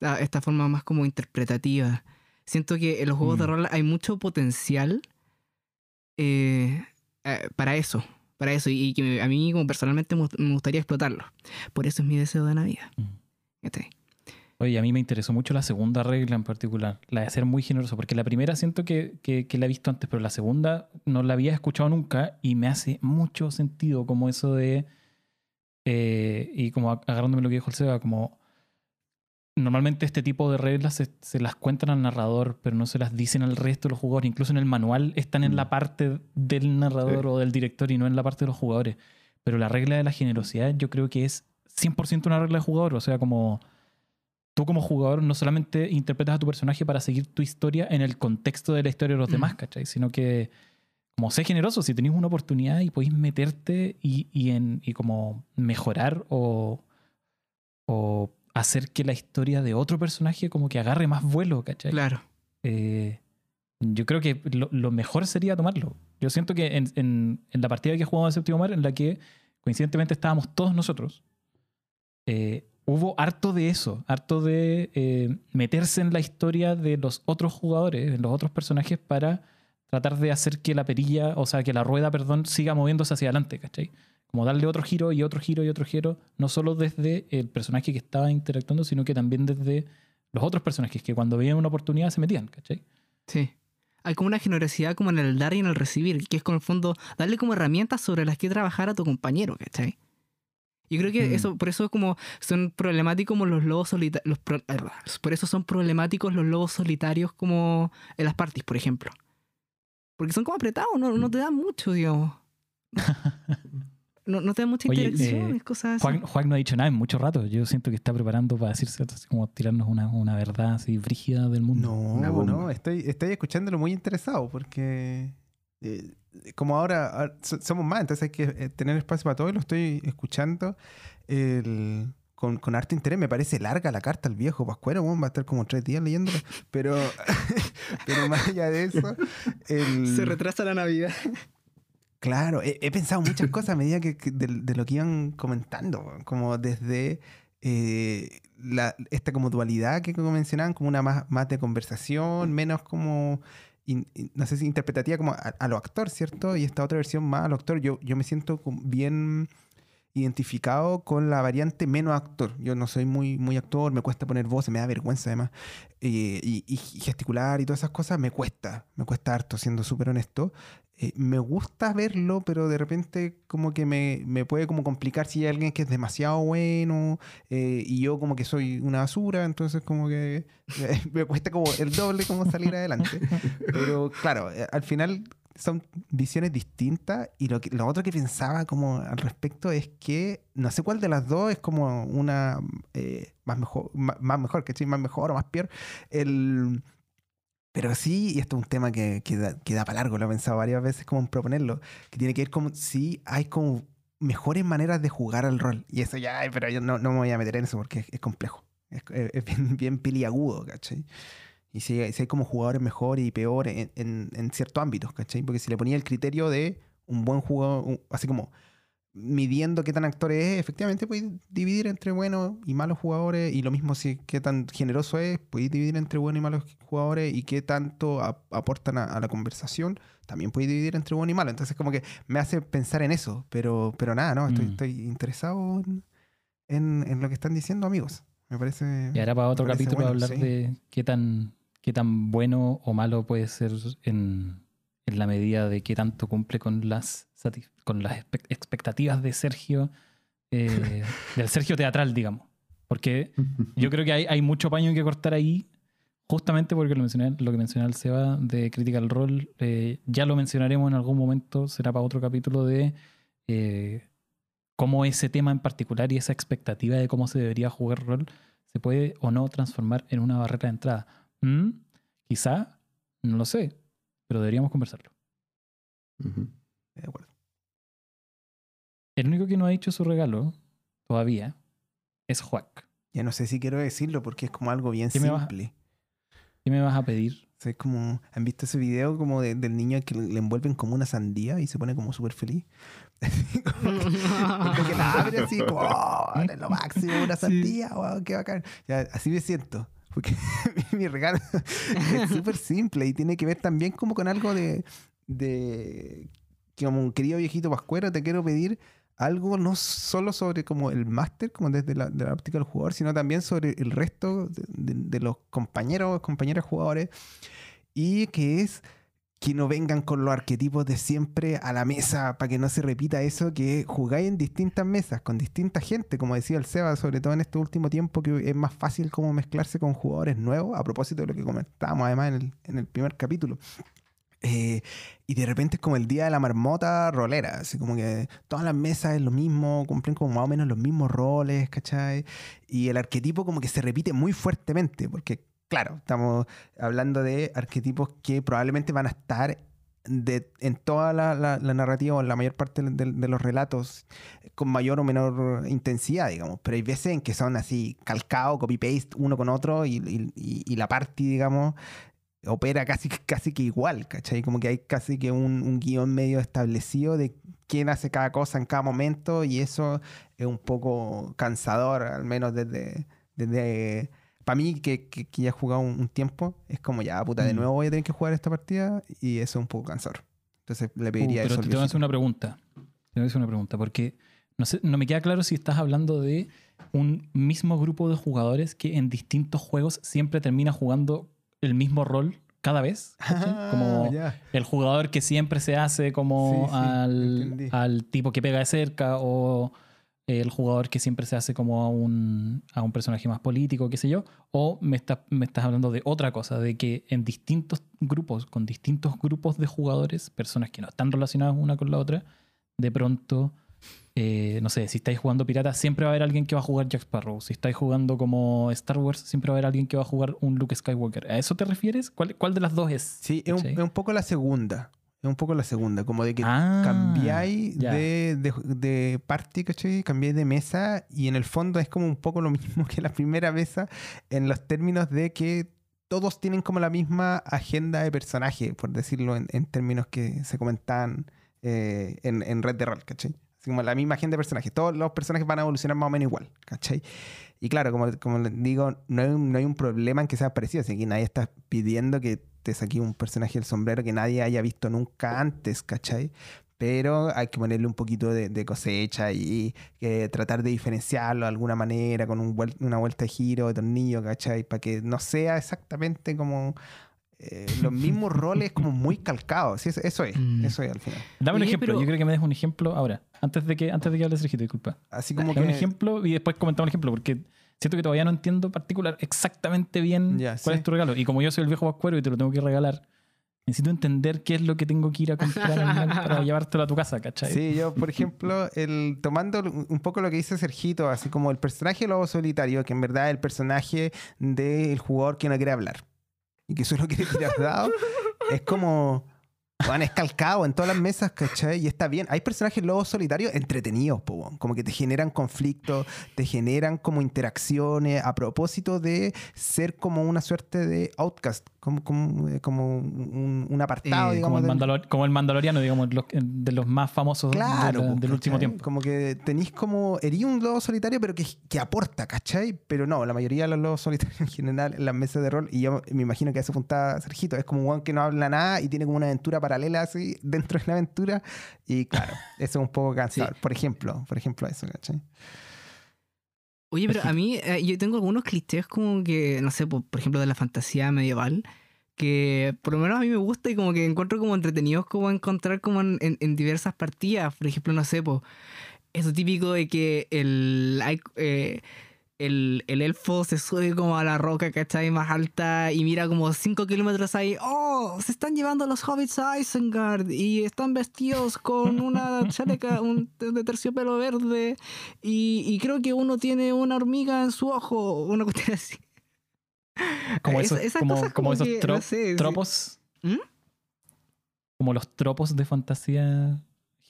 Esta forma más como interpretativa. Siento que en los juegos de mm. rol hay mucho potencial eh, eh, para eso. Para eso. Y, que a mí como personalmente me gustaría explotarlo. Por eso es mi deseo de Navidad. Mm. Este. Oye, a mí me interesó mucho la segunda regla en particular, la de ser muy generoso, porque la primera siento que, que, la he visto antes, pero la segunda no la había escuchado nunca y me hace mucho sentido como eso de eh, y como agarrándome lo que dijo el Seba, como normalmente este tipo de reglas se, las cuentan al narrador, pero no se las dicen al resto de los jugadores. Incluso en el manual están en la mm. parte del narrador o del director y no en la parte de los jugadores. Pero la regla de la generosidad yo creo que es 100% una regla de jugador. O sea, como tú como jugador no solamente interpretas a tu personaje para seguir tu historia en el contexto de la historia de los mm. demás, ¿cachai? Sino que como sé generoso, si tenéis una oportunidad y podéis meterte y, y, en, y como mejorar o, o hacer que la historia de otro personaje como que agarre más vuelo, ¿cachai? Claro. Eh, yo creo que lo, mejor sería tomarlo. Yo siento que en, en, en la partida que jugamos de Séptimo Mar, en la que coincidentemente estábamos todos nosotros, eh, hubo harto de eso, harto de eh, meterse en la historia de los otros jugadores, de los otros personajes para tratar de hacer que la perilla, o sea, que la rueda, perdón, siga moviéndose hacia adelante, ¿cachai? Como darle otro giro y otro giro y otro giro, no solo desde el personaje que estaba interactuando, sino que también desde los otros personajes que cuando veían una oportunidad se metían, ¿cachai? Sí. Hay como una generosidad como en el dar y en el recibir, que es con el fondo darle como herramientas sobre las que trabajar a tu compañero, ¿cachai? Yo creo que mm. eso, por eso es como son problemáticos como los lobos solitarios. Por eso son problemáticos los lobos solitarios como en las parties, por ejemplo. Porque son como apretados, no, no te dan mucho, digamos. No, no te dan mucha interacción, eh, cosas así. Juan, no ha dicho nada en mucho rato. Yo siento que está preparando para decirse como tirarnos una, una verdad así brígida del mundo. No, no, estoy, estoy escuchándolo muy interesado porque eh, como ahora, somos más, entonces hay que eh, tener espacio para todo y lo estoy escuchando. El con, con harto interés. Me parece larga la carta al viejo Pascuero, va a estar como tres días leyéndola. Pero, pero más allá de eso. Se retrasa la Navidad. Claro, he, pensado muchas cosas a medida que, de, lo que iban comentando, como desde eh, la, esta como dualidad que mencionaban, como una más, más de conversación, menos como, no sé si interpretativa como a, lo actor, ¿cierto? Y esta otra versión más a lo actor, yo, yo me siento bien identificado con la variante menos actor. Yo no soy muy, muy actor, me cuesta poner voz, me da vergüenza además. Eh, y, gesticular y todas esas cosas me cuesta, me cuesta harto, siendo súper honesto. Eh, me gusta verlo, pero de repente como que me, me, puede como complicar si hay alguien que es demasiado bueno eh, y yo como que soy una basura, entonces como que me cuesta como el doble como salir adelante. Pero claro, al final son visiones distintas y lo, que, lo otro que pensaba como al respecto es que no sé cuál de las dos es como una eh, más mejor, más, mejor, que más mejor o más peor. El, pero sí, y esto es un tema que, que, da, para largo, lo he pensado varias veces como en proponerlo, que tiene que ver con si hay como mejores maneras de jugar al rol. Y eso ya, pero yo no, no me voy a meter en eso porque es, complejo. Es, bien, bien peliagudo, ¿cachai? Y si, hay como jugadores mejores y peores en, en, ciertos ámbitos, ¿cachai? Porque si le ponía el criterio de un buen jugador, así como midiendo qué tan actor es, efectivamente puedes dividir entre buenos y malos jugadores y lo mismo si qué tan generoso es, puedes dividir entre buenos y malos jugadores y qué tanto aportan a, la conversación, también puedes dividir entre bueno y malo. Entonces como que me hace pensar en eso, pero, pero nada, no, estoy, mm. estoy interesado en, en, lo que están diciendo amigos. Me parece... Y ahora para otro capítulo hablar de qué tan, qué tan bueno o malo puede ser en, en la medida de qué tanto cumple con las con las expectativas de Sergio, eh, del Sergio teatral, digamos. Porque yo creo que hay, hay, mucho paño que cortar ahí, justamente porque lo, mencioné, lo que mencioné el Seba de Critical Role, eh, ya lo mencionaremos en algún momento, será para otro capítulo de eh, cómo ese tema en particular y esa expectativa de cómo se debería jugar rol se puede o no transformar en una barrera de entrada. ¿Mm? Quizá, no lo sé, pero deberíamos conversarlo. De acuerdo. El único que no ha hecho su regalo todavía es Juac. Ya no sé si quiero decirlo porque es como algo bien simple. ¿Qué me vas a pedir? es como, ¿Han visto ese video como del niño que le envuelven como una sandía y se pone como súper feliz? como, que la abre así, como, oh, lo máximo, una sandía, wow, qué bacán. así me siento. Porque mi regalo es súper simple y tiene que ver también como con algo de, de como un querido viejito pascuero, te quiero pedir algo no solo sobre como el máster, como desde la, de la óptica del jugador, sino también sobre el resto de, los compañeros, compañeras jugadores, y que es que no vengan con los arquetipos de siempre a la mesa para que no se repita eso, que jugáis en distintas mesas, con distinta gente, como decía el Seba, sobre todo en este último tiempo, que es más fácil como mezclarse con jugadores nuevos, a propósito de lo que comentábamos además en el, en el primer capítulo. Eh, y de repente es como el día de la marmota rolera, así como que todas las mesas es lo mismo, cumplen como más o menos los mismos roles, ¿cachai? Y el arquetipo como que se repite muy fuertemente, porque claro, estamos hablando de arquetipos que probablemente van a estar de, en toda la, la, narrativa o en la mayor parte de, los relatos con mayor o menor intensidad, digamos. Pero hay veces en que son así calcados, copy-paste uno con otro y, y, y la party, digamos, opera casi, casi que igual, ¿cachai? Como que hay casi que un, guion medio establecido de quién hace cada cosa en cada momento y eso es un poco cansador, al menos desde... desde para mí, que, que, ya he jugado un, tiempo, es como ya, puta, de mm. nuevo voy a tener que jugar esta partida y eso es un poco cansador. Entonces le pediría uh, pero te voy a hacer una pregunta. Te voy a hacer una pregunta, porque no, sé, no me queda claro si estás hablando de un mismo grupo de jugadores que en distintos juegos siempre termina jugando el mismo rol cada vez. Ah, como el jugador que siempre se hace como al, tipo que pega de cerca o el jugador que siempre se hace como a un, a un personaje más político, qué sé yo. O me, me estás hablando de otra cosa, de que en distintos grupos, con distintos grupos de jugadores, personas que no están relacionadas una con la otra, de pronto eh, no sé, si estáis jugando pirata, siempre va a haber alguien que va a jugar Jack Sparrow. Si estáis jugando como Star Wars, siempre va a haber alguien que va a jugar un Luke Skywalker. ¿A eso te refieres? ¿Cuál, cuál de las dos es? Sí, es un, poco la segunda. Es un poco la segunda, como de que ah, cambiáis de, de, de, party, ¿cachai? Cambiáis de mesa y en el fondo es como un poco lo mismo que la primera mesa en los términos de que todos tienen como la misma agenda de personaje, por decirlo en, términos que se comentaban eh, en, en Red de Roll, ¿cachai? como la misma gente de personajes. Todos los personajes van a evolucionar más o menos igual, ¿cachai? Y claro, como, como digo, no hay, no hay un problema en que sea parecido. Así que nadie está pidiendo que te saque un personaje del sombrero que nadie haya visto nunca antes, ¿cachai? Pero hay que ponerle un poquito de, cosecha y tratar de diferenciarlo de alguna manera con un una vuelta de giro, de tornillo, ¿cachai? Para que no sea exactamente como eh, los mismos roles como muy calcados. Eso, eso es, mm. eso es al final. Dame un ejemplo, yo creo que me des un ejemplo ahora, antes de que, antes de que hables, Sergito, disculpa. Así como Dame un ejemplo y después comentamos un ejemplo, porque siento que todavía no entiendo particular exactamente bien cuál es tu regalo. Y como yo soy el viejo vascuero y te lo tengo que regalar, necesito entender qué es lo que tengo que ir a comprar para llevártelo a tu casa, ¿cachai? Sí, yo, por ejemplo, el, tomando un poco lo que dice Sergito, así como el personaje lobo solitario, que en verdad es el personaje del jugador que no quiere hablar y que solo quiere tirar dados, es como Van escalcado en todas las mesas, ¿cachai? Y está bien. Hay personajes lobos solitarios entretenidos, po, como que te generan conflictos, te generan como interacciones a propósito de ser como una suerte de outcast, como, como, eh, como un, un, apartado, eh, digamos. Como el, como el, Mandaloriano, digamos, de los más famosos del último tiempo. Como que tenéis como. Herí un lobo solitario, pero que, que, aporta, ¿cachai? Pero no, la mayoría de los lobos solitarios en general en las mesas de rol, y yo me imagino que a eso apuntaba Sergito, es como un que no habla nada y tiene como una aventura paralela así dentro de la aventura. Y claro, eso es un poco cansado. Por ejemplo, por ejemplo, eso, ¿cachai? Oye, pero a mí, eh, yo tengo algunos clichés como que, no sé, por, ejemplo, de la fantasía medieval, que por lo menos a mí me gusta y como que encuentro como entretenidos como encontrar como en, en, diversas partidas. Por ejemplo, no sé, pues, eso típico de que el... Eh, el, elfo se sube como a la roca, ¿cachai? Más alta y mira como 5 kilómetros ahí. ¡Oh! Se están llevando los hobbits a Isengard y están vestidos con una chaleca un, de terciopelo verde y, creo que uno tiene una hormiga en su ojo, una cuestión así. Como, esos, como, esos tropos. ¿Mm? Como los tropos de fantasía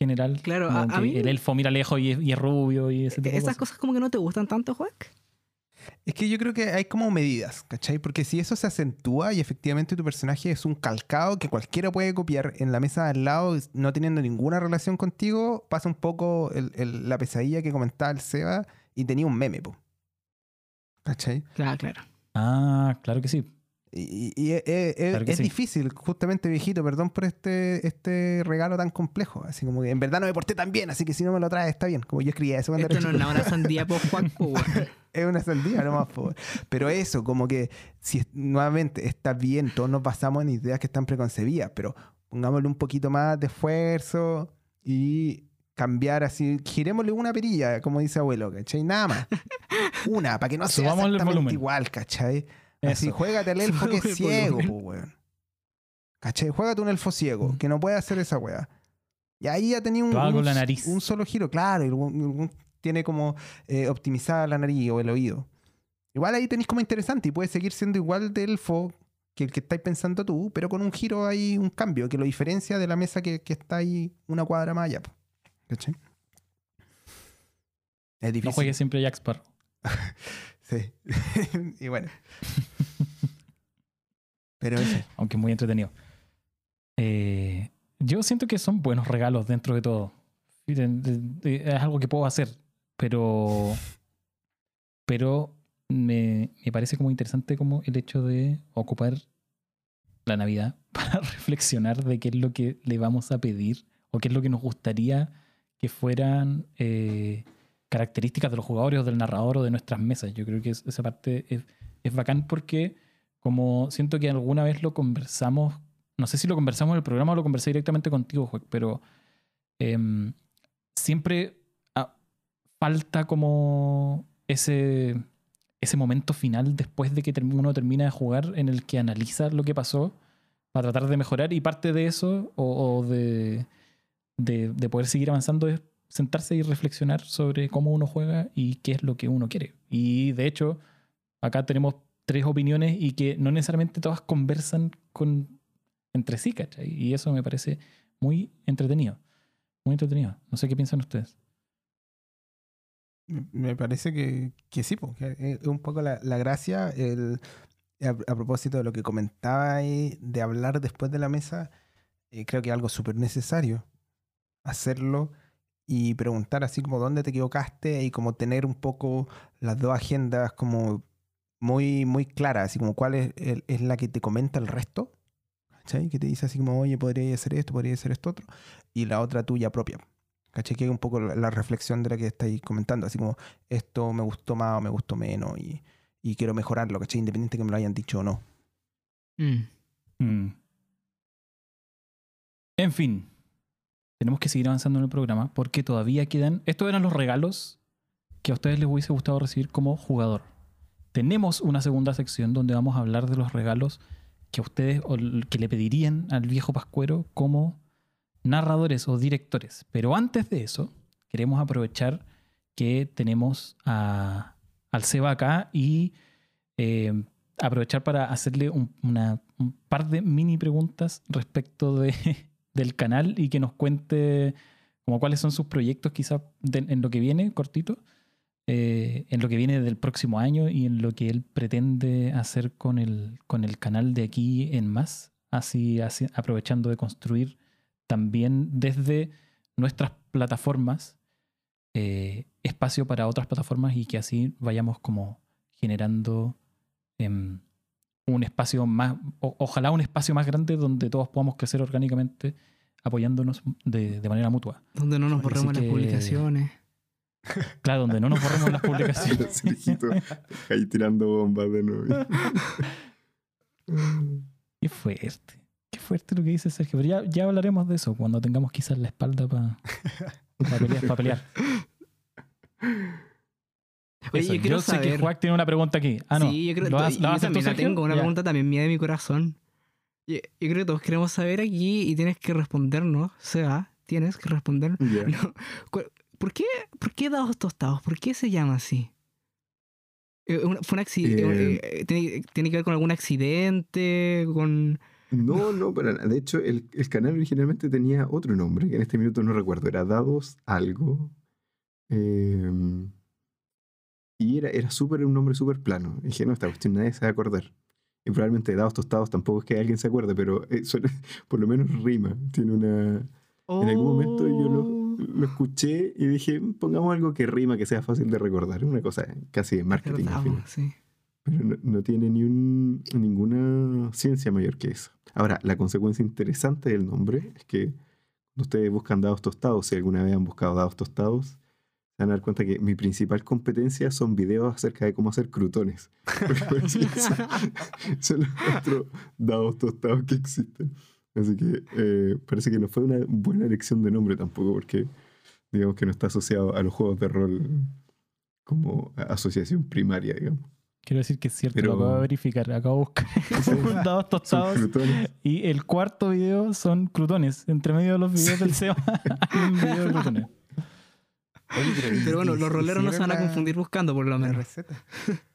general. Claro, a, mí, el elfo mira lejos y es, rubio y ese tipo Esas cosas. como que no te gustan tanto, Juan. Es que yo creo que hay como medidas, ¿cachai? Porque si eso se acentúa y efectivamente tu personaje es un calcado que cualquiera puede copiar en la mesa de al lado, no teniendo ninguna relación contigo, pasa un poco la pesadilla que comentaba el Seba y tenía un meme, po. ¿cachai? Claro, claro. Ah, claro que sí. Y, es, difícil, justamente viejito, perdón por este, este regalo tan complejo. Así como que en verdad no me porté tan bien, así que si no me lo traes está bien. Como yo escribía eso cuando Esto no es una sandía por Juan, Es una sandía nomás, po. Pero eso, como que si nuevamente está bien, todos nos basamos en ideas que están preconcebidas, pero pongámosle un poquito más de esfuerzo y cambiar así, girémosle una perilla, como dice abuelo, ¿cachai? Nada más. Una, para que no sea exactamente igual, ¿cachai? Así, juégate al elfo que es ciego, pues, weón. ¿Cachai? Juégate un elfo ciego, mm. que no puede hacer esa weá. Y ahí ya tenía un, un, solo giro, claro. Y tiene como eh, optimizada la nariz o el oído. Igual ahí tenéis como interesante y puede seguir siendo igual de elfo que el que estáis pensando tú, pero con un giro ahí, un cambio que lo diferencia de la mesa que, está ahí una cuadra más allá. ¿Cachai? Es difícil. No juegues siempre Jack Sparrow. Sí. y bueno. Pero eso. Aunque muy entretenido. Eh, yo siento que son buenos regalos dentro de todo. Es algo que puedo hacer, pero. Pero me, me parece como interesante como el hecho de ocupar la Navidad para reflexionar de qué es lo que le vamos a pedir o qué es lo que nos gustaría que fueran eh, características de los jugadores o del narrador o de nuestras mesas. Yo creo que esa parte es, es bacán porque como siento que alguna vez lo conversamos, no sé si lo conversamos en el programa o lo conversé directamente contigo, Juan, pero em, siempre ah, falta como ese, ese momento final después de que uno termina de jugar en el que analiza lo que pasó para tratar de mejorar y parte de eso o, de, de, de, poder seguir avanzando es sentarse y reflexionar sobre cómo uno juega y qué es lo que uno quiere. Y de hecho, acá tenemos tres opiniones y que no necesariamente todas conversan con, entre sí, ¿cachai? Y eso me parece muy entretenido. Muy entretenido. No sé qué piensan ustedes. Me parece que, que sí, porque es un poco la, gracia, el, a, propósito de lo que comentaba ahí, de hablar después de la mesa, eh, creo que es algo súper necesario hacerlo y preguntar así como dónde te equivocaste y como tener un poco las dos agendas como muy, muy claras, así como cuál es, es la que te comenta el resto, ¿cachai? Que te dice así como, oye, podría ser esto, podría ser esto otro, y la otra tuya propia. ¿Cachai? Que es un poco la, reflexión de la que estáis comentando, así como esto me gustó más o me gustó menos y, y quiero mejorarlo, ¿cachai? Independiente que me lo hayan dicho o no. Mm. Mm. En fin, tenemos que seguir avanzando en el programa porque todavía quedan. Estos eran los regalos que a ustedes les hubiese gustado recibir como jugador. Tenemos una segunda sección donde vamos a hablar de los regalos que a ustedes que le pedirían al viejo Pascuero como narradores o directores. Pero antes de eso, queremos aprovechar que tenemos a, al Seba acá y eh, aprovechar para hacerle un par de mini preguntas respecto de del canal y que nos cuente como cuáles son sus proyectos quizás en lo que viene, cortito, eh, en lo que viene del próximo año y en lo que él pretende hacer con el, con el canal de aquí en más, así, así aprovechando de construir también desde nuestras plataformas eh, espacio para otras plataformas y que así vayamos como generando em, un espacio más, ojalá un espacio más grande donde todos podamos crecer orgánicamente apoyándonos de, manera mutua. Donde no nos borremos las publicaciones. Claro, donde no nos borremos las publicaciones. ahí tirando bombas de nuevo. Qué fuerte. Qué fuerte lo que dice Sergio. Pero ya, ya hablaremos de eso cuando tengamos quizás la espalda para pelear. pelear. Oye, yo, sé que Juan tiene una pregunta aquí. Ah, no. Sí, yo creo que yo también la tengo, una pregunta también mía de mi corazón. Yo, creo que todos queremos saber aquí y tienes que respondernos. O sea, tienes que responder. ¿por, qué, ¿Por qué dados tostados? ¿Por qué se llama así? Eh, ¿Fue un accidente? Eh, eh, ¿Tiene, que ver con algún accidente? ¿Con.? No, no, pero de hecho el, el, canal originalmente tenía otro nombre, que en este minuto no recuerdo, era Dados Algo. Eh, y era, era súper un nombre súper plano. Y dije, no, esta cuestión nadie se va a acordar. Y probablemente dados tostados tampoco es que alguien se acuerde, pero eh, por lo menos rima. Tiene una. En algún momento yo lo, oh. lo, escuché y dije, pongamos algo que rima, que sea fácil de recordar. Una cosa casi de marketing. Pero no, tiene ni un, ninguna ciencia mayor que eso. Ahora, la consecuencia interesante del nombre es que ustedes buscan dados tostados, si alguna vez han buscado dados tostados, se van a dar cuenta que mi principal competencia son videos acerca de cómo hacer crutones. son los cuatro dados tostados que existen. Así que eh, parece que no fue una buena elección de nombre tampoco, porque digamos que no está asociado a los juegos de rol como asociación primaria, digamos. Quiero decir que es cierto, lo acabo de verificar. Acabo de buscar dados tostados. Y el cuarto video son crutones. Entre medio de los videos del SEO un video de crutones pero, bueno, los roleros no se van a confundir buscando por lo menos. receta.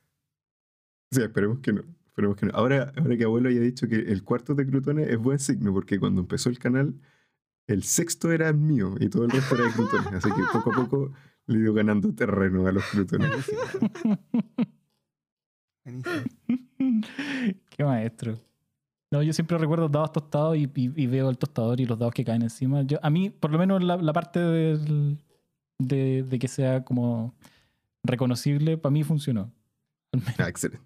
Sí, esperemos que no. Esperemos que no. Ahora, ahora que abuelo haya dicho que el cuarto de Crutones es buen signo, porque cuando empezó el canal, el sexto era mío y todo el resto era de Crutones. Así que poco a poco le he ido ganando terreno a los Crutones. Qué maestro. No, yo siempre recuerdo dados tostados y, veo el tostador y los dados que caen encima. Yo, a mí, por lo menos la parte del, de, que sea como reconocible, para mí funcionó. Ah, excelente.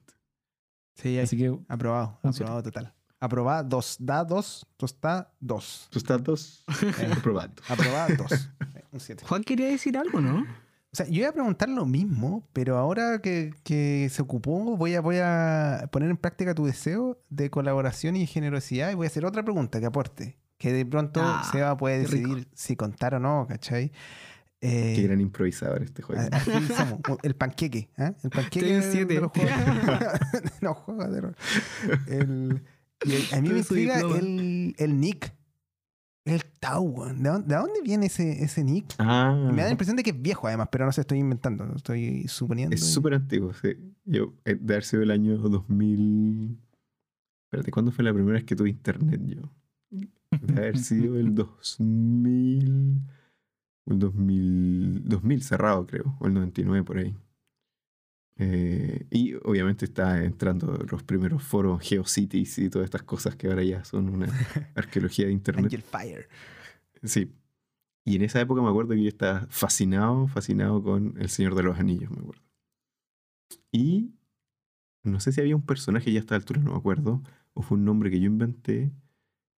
Sí, así que aprobado, aprobado total. Aprobado, dos, da dos, tosta dos. Tosta dos, eh, aprobado. Aprobado dos. Juan quería decir algo, ¿no? O sea, yo iba a preguntar lo mismo, pero ahora que, que, se ocupó, voy a, voy a poner en práctica tu deseo de colaboración y generosidad y voy a hacer otra pregunta que aporte. Que de pronto ah, Seba puede decidir si contar o no, ¿cachai? Eh, Qué gran improvisador este juego. El panqueque. ¿eh? El panqueque de, los juegos. no, juegos de rol. a mí me intriga el, el Nick. El Tau, ¿De dónde, viene ese, ese Nick? Ah. Me da la impresión de que es viejo, además, pero no sé, estoy inventando, estoy suponiendo. Es súper antiguo, sí. Yo, eh, de haber sido el año 2000. Espérate, ¿cuándo fue la primera vez que tuve internet yo? De haber sido el 2000 el 2000, 2000 cerrado creo, o el 99 por ahí. Eh, y obviamente está entrando los primeros foros GeoCities y todas estas cosas que ahora ya son una arqueología de internet. Angel Fire. Sí. Y en esa época me acuerdo que yo estaba fascinado, fascinado con El Señor de los Anillos, me acuerdo. Y no sé si había un personaje ya a esta altura, no me acuerdo, o fue un nombre que yo inventé,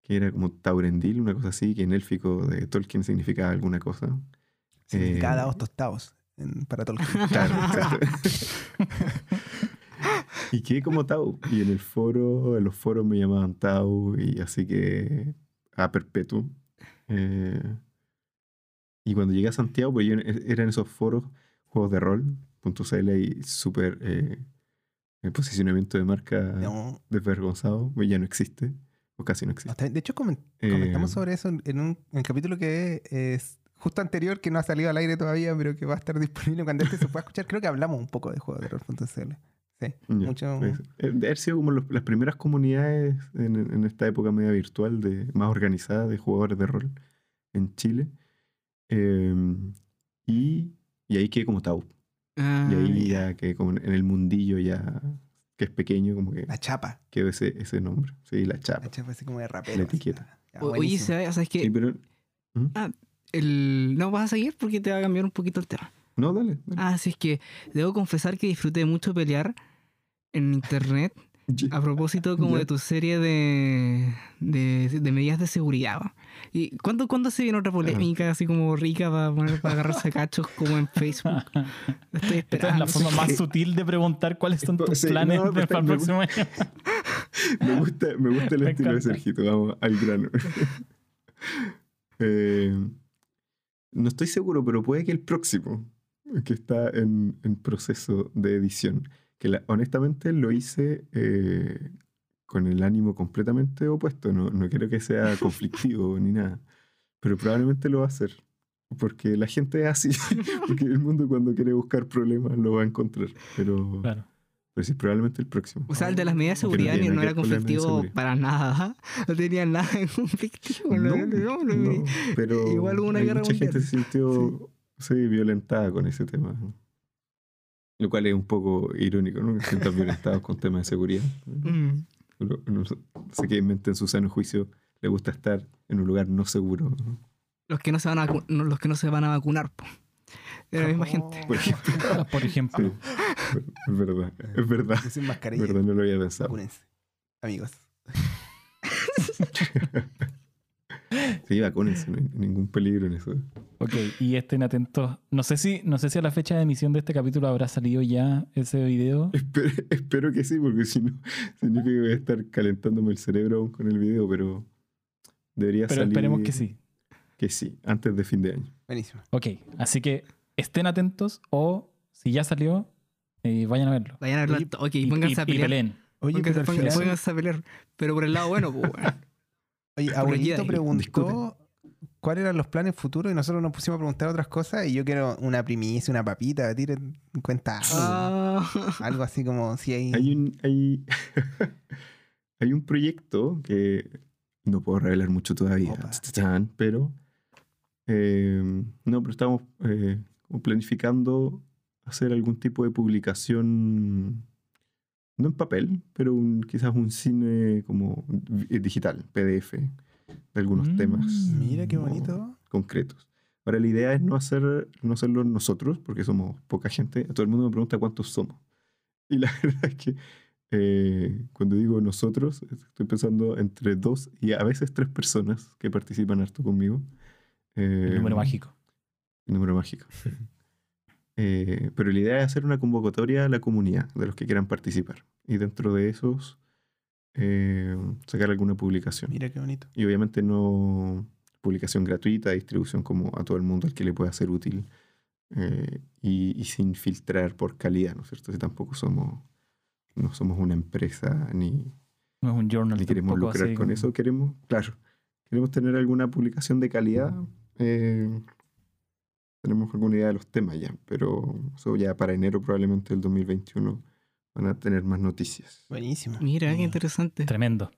que era como Taurendil, una cosa así, que en élfico de Tolkien significaba alguna cosa. Significaba eh, dados tostados para Tolkien. Claro, y quedé como Tau. Y en el foro, en los foros me llamaban Tau, y así que a perpetuo. Eh, y cuando llegué a Santiago, pues yo eran esos foros, juegos de rol.cl y súper eh, el posicionamiento de marca desvergonzado, pues ya no existe. O casi no existe. De hecho, comentamos eh, sobre eso en un, capítulo que es justo anterior, que no ha salido al aire todavía, pero que va a estar disponible cuando este se pueda escuchar. Creo que hablamos un poco de juegos de rol.cl. Sí, Ya, mucho. eh, sido como los- las primeras comunidades en, en esta época media virtual, de, más organizada de jugadores de rol en Chile. Eh, y, y ahí quedé como Tau. Ah, Y ahí ya. ya quedé como en el mundillo ya, que es pequeño, como que La chapa. quedó ese, ese nombre. Sí, la chapa. La chapa así como de rapero. La etiqueta. ya, Oye. ¿sabes, ¿sabes qué? Sí, pero... ¿Mm? El... No vas a seguir porque te va a cambiar un poquito el tema. No, dale. dale. Ah, sí, es que debo confesar que disfruté mucho pelear en internet a propósito como de tu serie de, de, de medidas de seguridad. ¿va? ¿Y cuándo, cuándo se viene otra polémica así como rica para, poner, para agarrarse a cachos como en Facebook? Estoy Esta es esperando. la forma más sutil de preguntar cuáles son tus Sí, planes no, para el próximo año. Me gusta, me gusta el Me estilo de. Sergito, vamos al grano. Eh, no estoy seguro, pero puede que el próximo, que está en, en proceso de edición, que la- honestamente lo hice eh, con el ánimo completamente opuesto, no, no quiero que sea conflictivo ni nada, pero probablemente lo va a hacer. Porque la gente es así, porque el mundo cuando quiere buscar problemas lo va a encontrar, pero, Claro. pero sí, probablemente el próximo. O sea, el de las medidas de no seguridad no nada era conflictivo para nada. No tenía nada de conflictivo. No, no, no, no, no, pero Igual hubo una hay guerra mucha gente mundial. se sintió sí, violentada con ese tema. Lo cual es un poco irónico, ¿no? Que se sientan violentados con temas de seguridad. Mm. No, no sé qué mente en su sano juicio le gusta estar en un lugar no seguro. ¿no? Los que no se van a, los que no se van a vacunar. po. De la misma gente. Por ejemplo. Por ejemplo. Sí, es verdad, es verdad. Es mascarilla. verdad, no lo había pensado. Vacúnense. Amigos. Sí, vacúnense, no hay ningún peligro en eso. Ok, y estén atentos. No sé si, no sé si a la fecha de emisión de este capítulo habrá salido ya ese video. Espero, espero que sí, porque si no, significa que voy a estar calentándome el cerebro aún con el video, pero debería Pero salir. esperemos que sí. Que sí, antes de fin de año. Buenísimo. Ok, así que estén atentos o si ya salió, eh, vayan a verlo. Vayan a verlo. Oye, Ok, Y, pónganse y- a y pelear. peleen. Oye, Pónganse, pero pónganse- pónganse a pelear. Pero por el lado bueno, pues, weón. Oye, abuelito Jedi, preguntó cuáles eran los planes futuros y nosotros nos pusimos a preguntar otras cosas y yo quiero una primicia, una papita, tiren cuenta algo. Ah. Algo así como si hay... Hay un, hay, hay un proyecto que no puedo revelar mucho todavía, Opa. Pero eh, no, pero estamos eh, planificando hacer algún tipo de publicación, no en papel, pero un- quizás un cine como digital, PDF, de algunos Mm. temas. Mira qué bonito. concretos. Ahora, la idea es no, hacer, no hacerlo nosotros, porque somos poca gente. Todo el mundo me pregunta cuántos somos. Y la verdad es que eh, cuando digo nosotros, estoy pensando entre dos y a veces tres personas que participan harto conmigo. El Eh, número mágico. el número mágico. Eh, pero la idea es hacer una convocatoria a la comunidad de los que quieran participar. Y dentro de esos, eh, sacar alguna publicación. Mira qué bonito. Y obviamente no publicación gratuita, distribución como a todo el mundo al que le pueda ser útil eh, y, y sin filtrar por calidad, ¿no es cierto? Si tampoco somos, no somos una empresa ni, No es un journal. ni queremos lucrar con como- eso, queremos, claro, queremos tener alguna publicación de calidad. eh, tenemos alguna idea de los temas ya, pero eso ya para enero probablemente del 2021 van a tener más noticias. Buenísimo. Mira, qué interesante. Tremendo.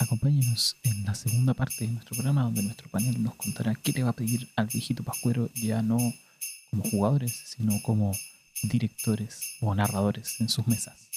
Acompáñenos en la segunda parte de nuestro programa donde nuestro panel nos contará qué le va a pedir al viejito Pascuero ya no como jugadores, sino como directores o narradores en sus mesas.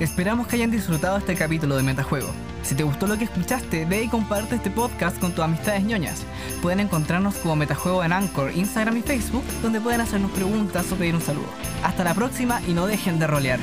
Esperamos que hayan disfrutado este capítulo de Metajuego. Si te gustó lo que escuchaste, ve y comparte este podcast con tus amistades ñoñas. Pueden encontrarnos como Metajuego en Anchor, Instagram y Facebook, donde pueden hacernos preguntas o pedir un saludo. Hasta la próxima y no dejen de rolear.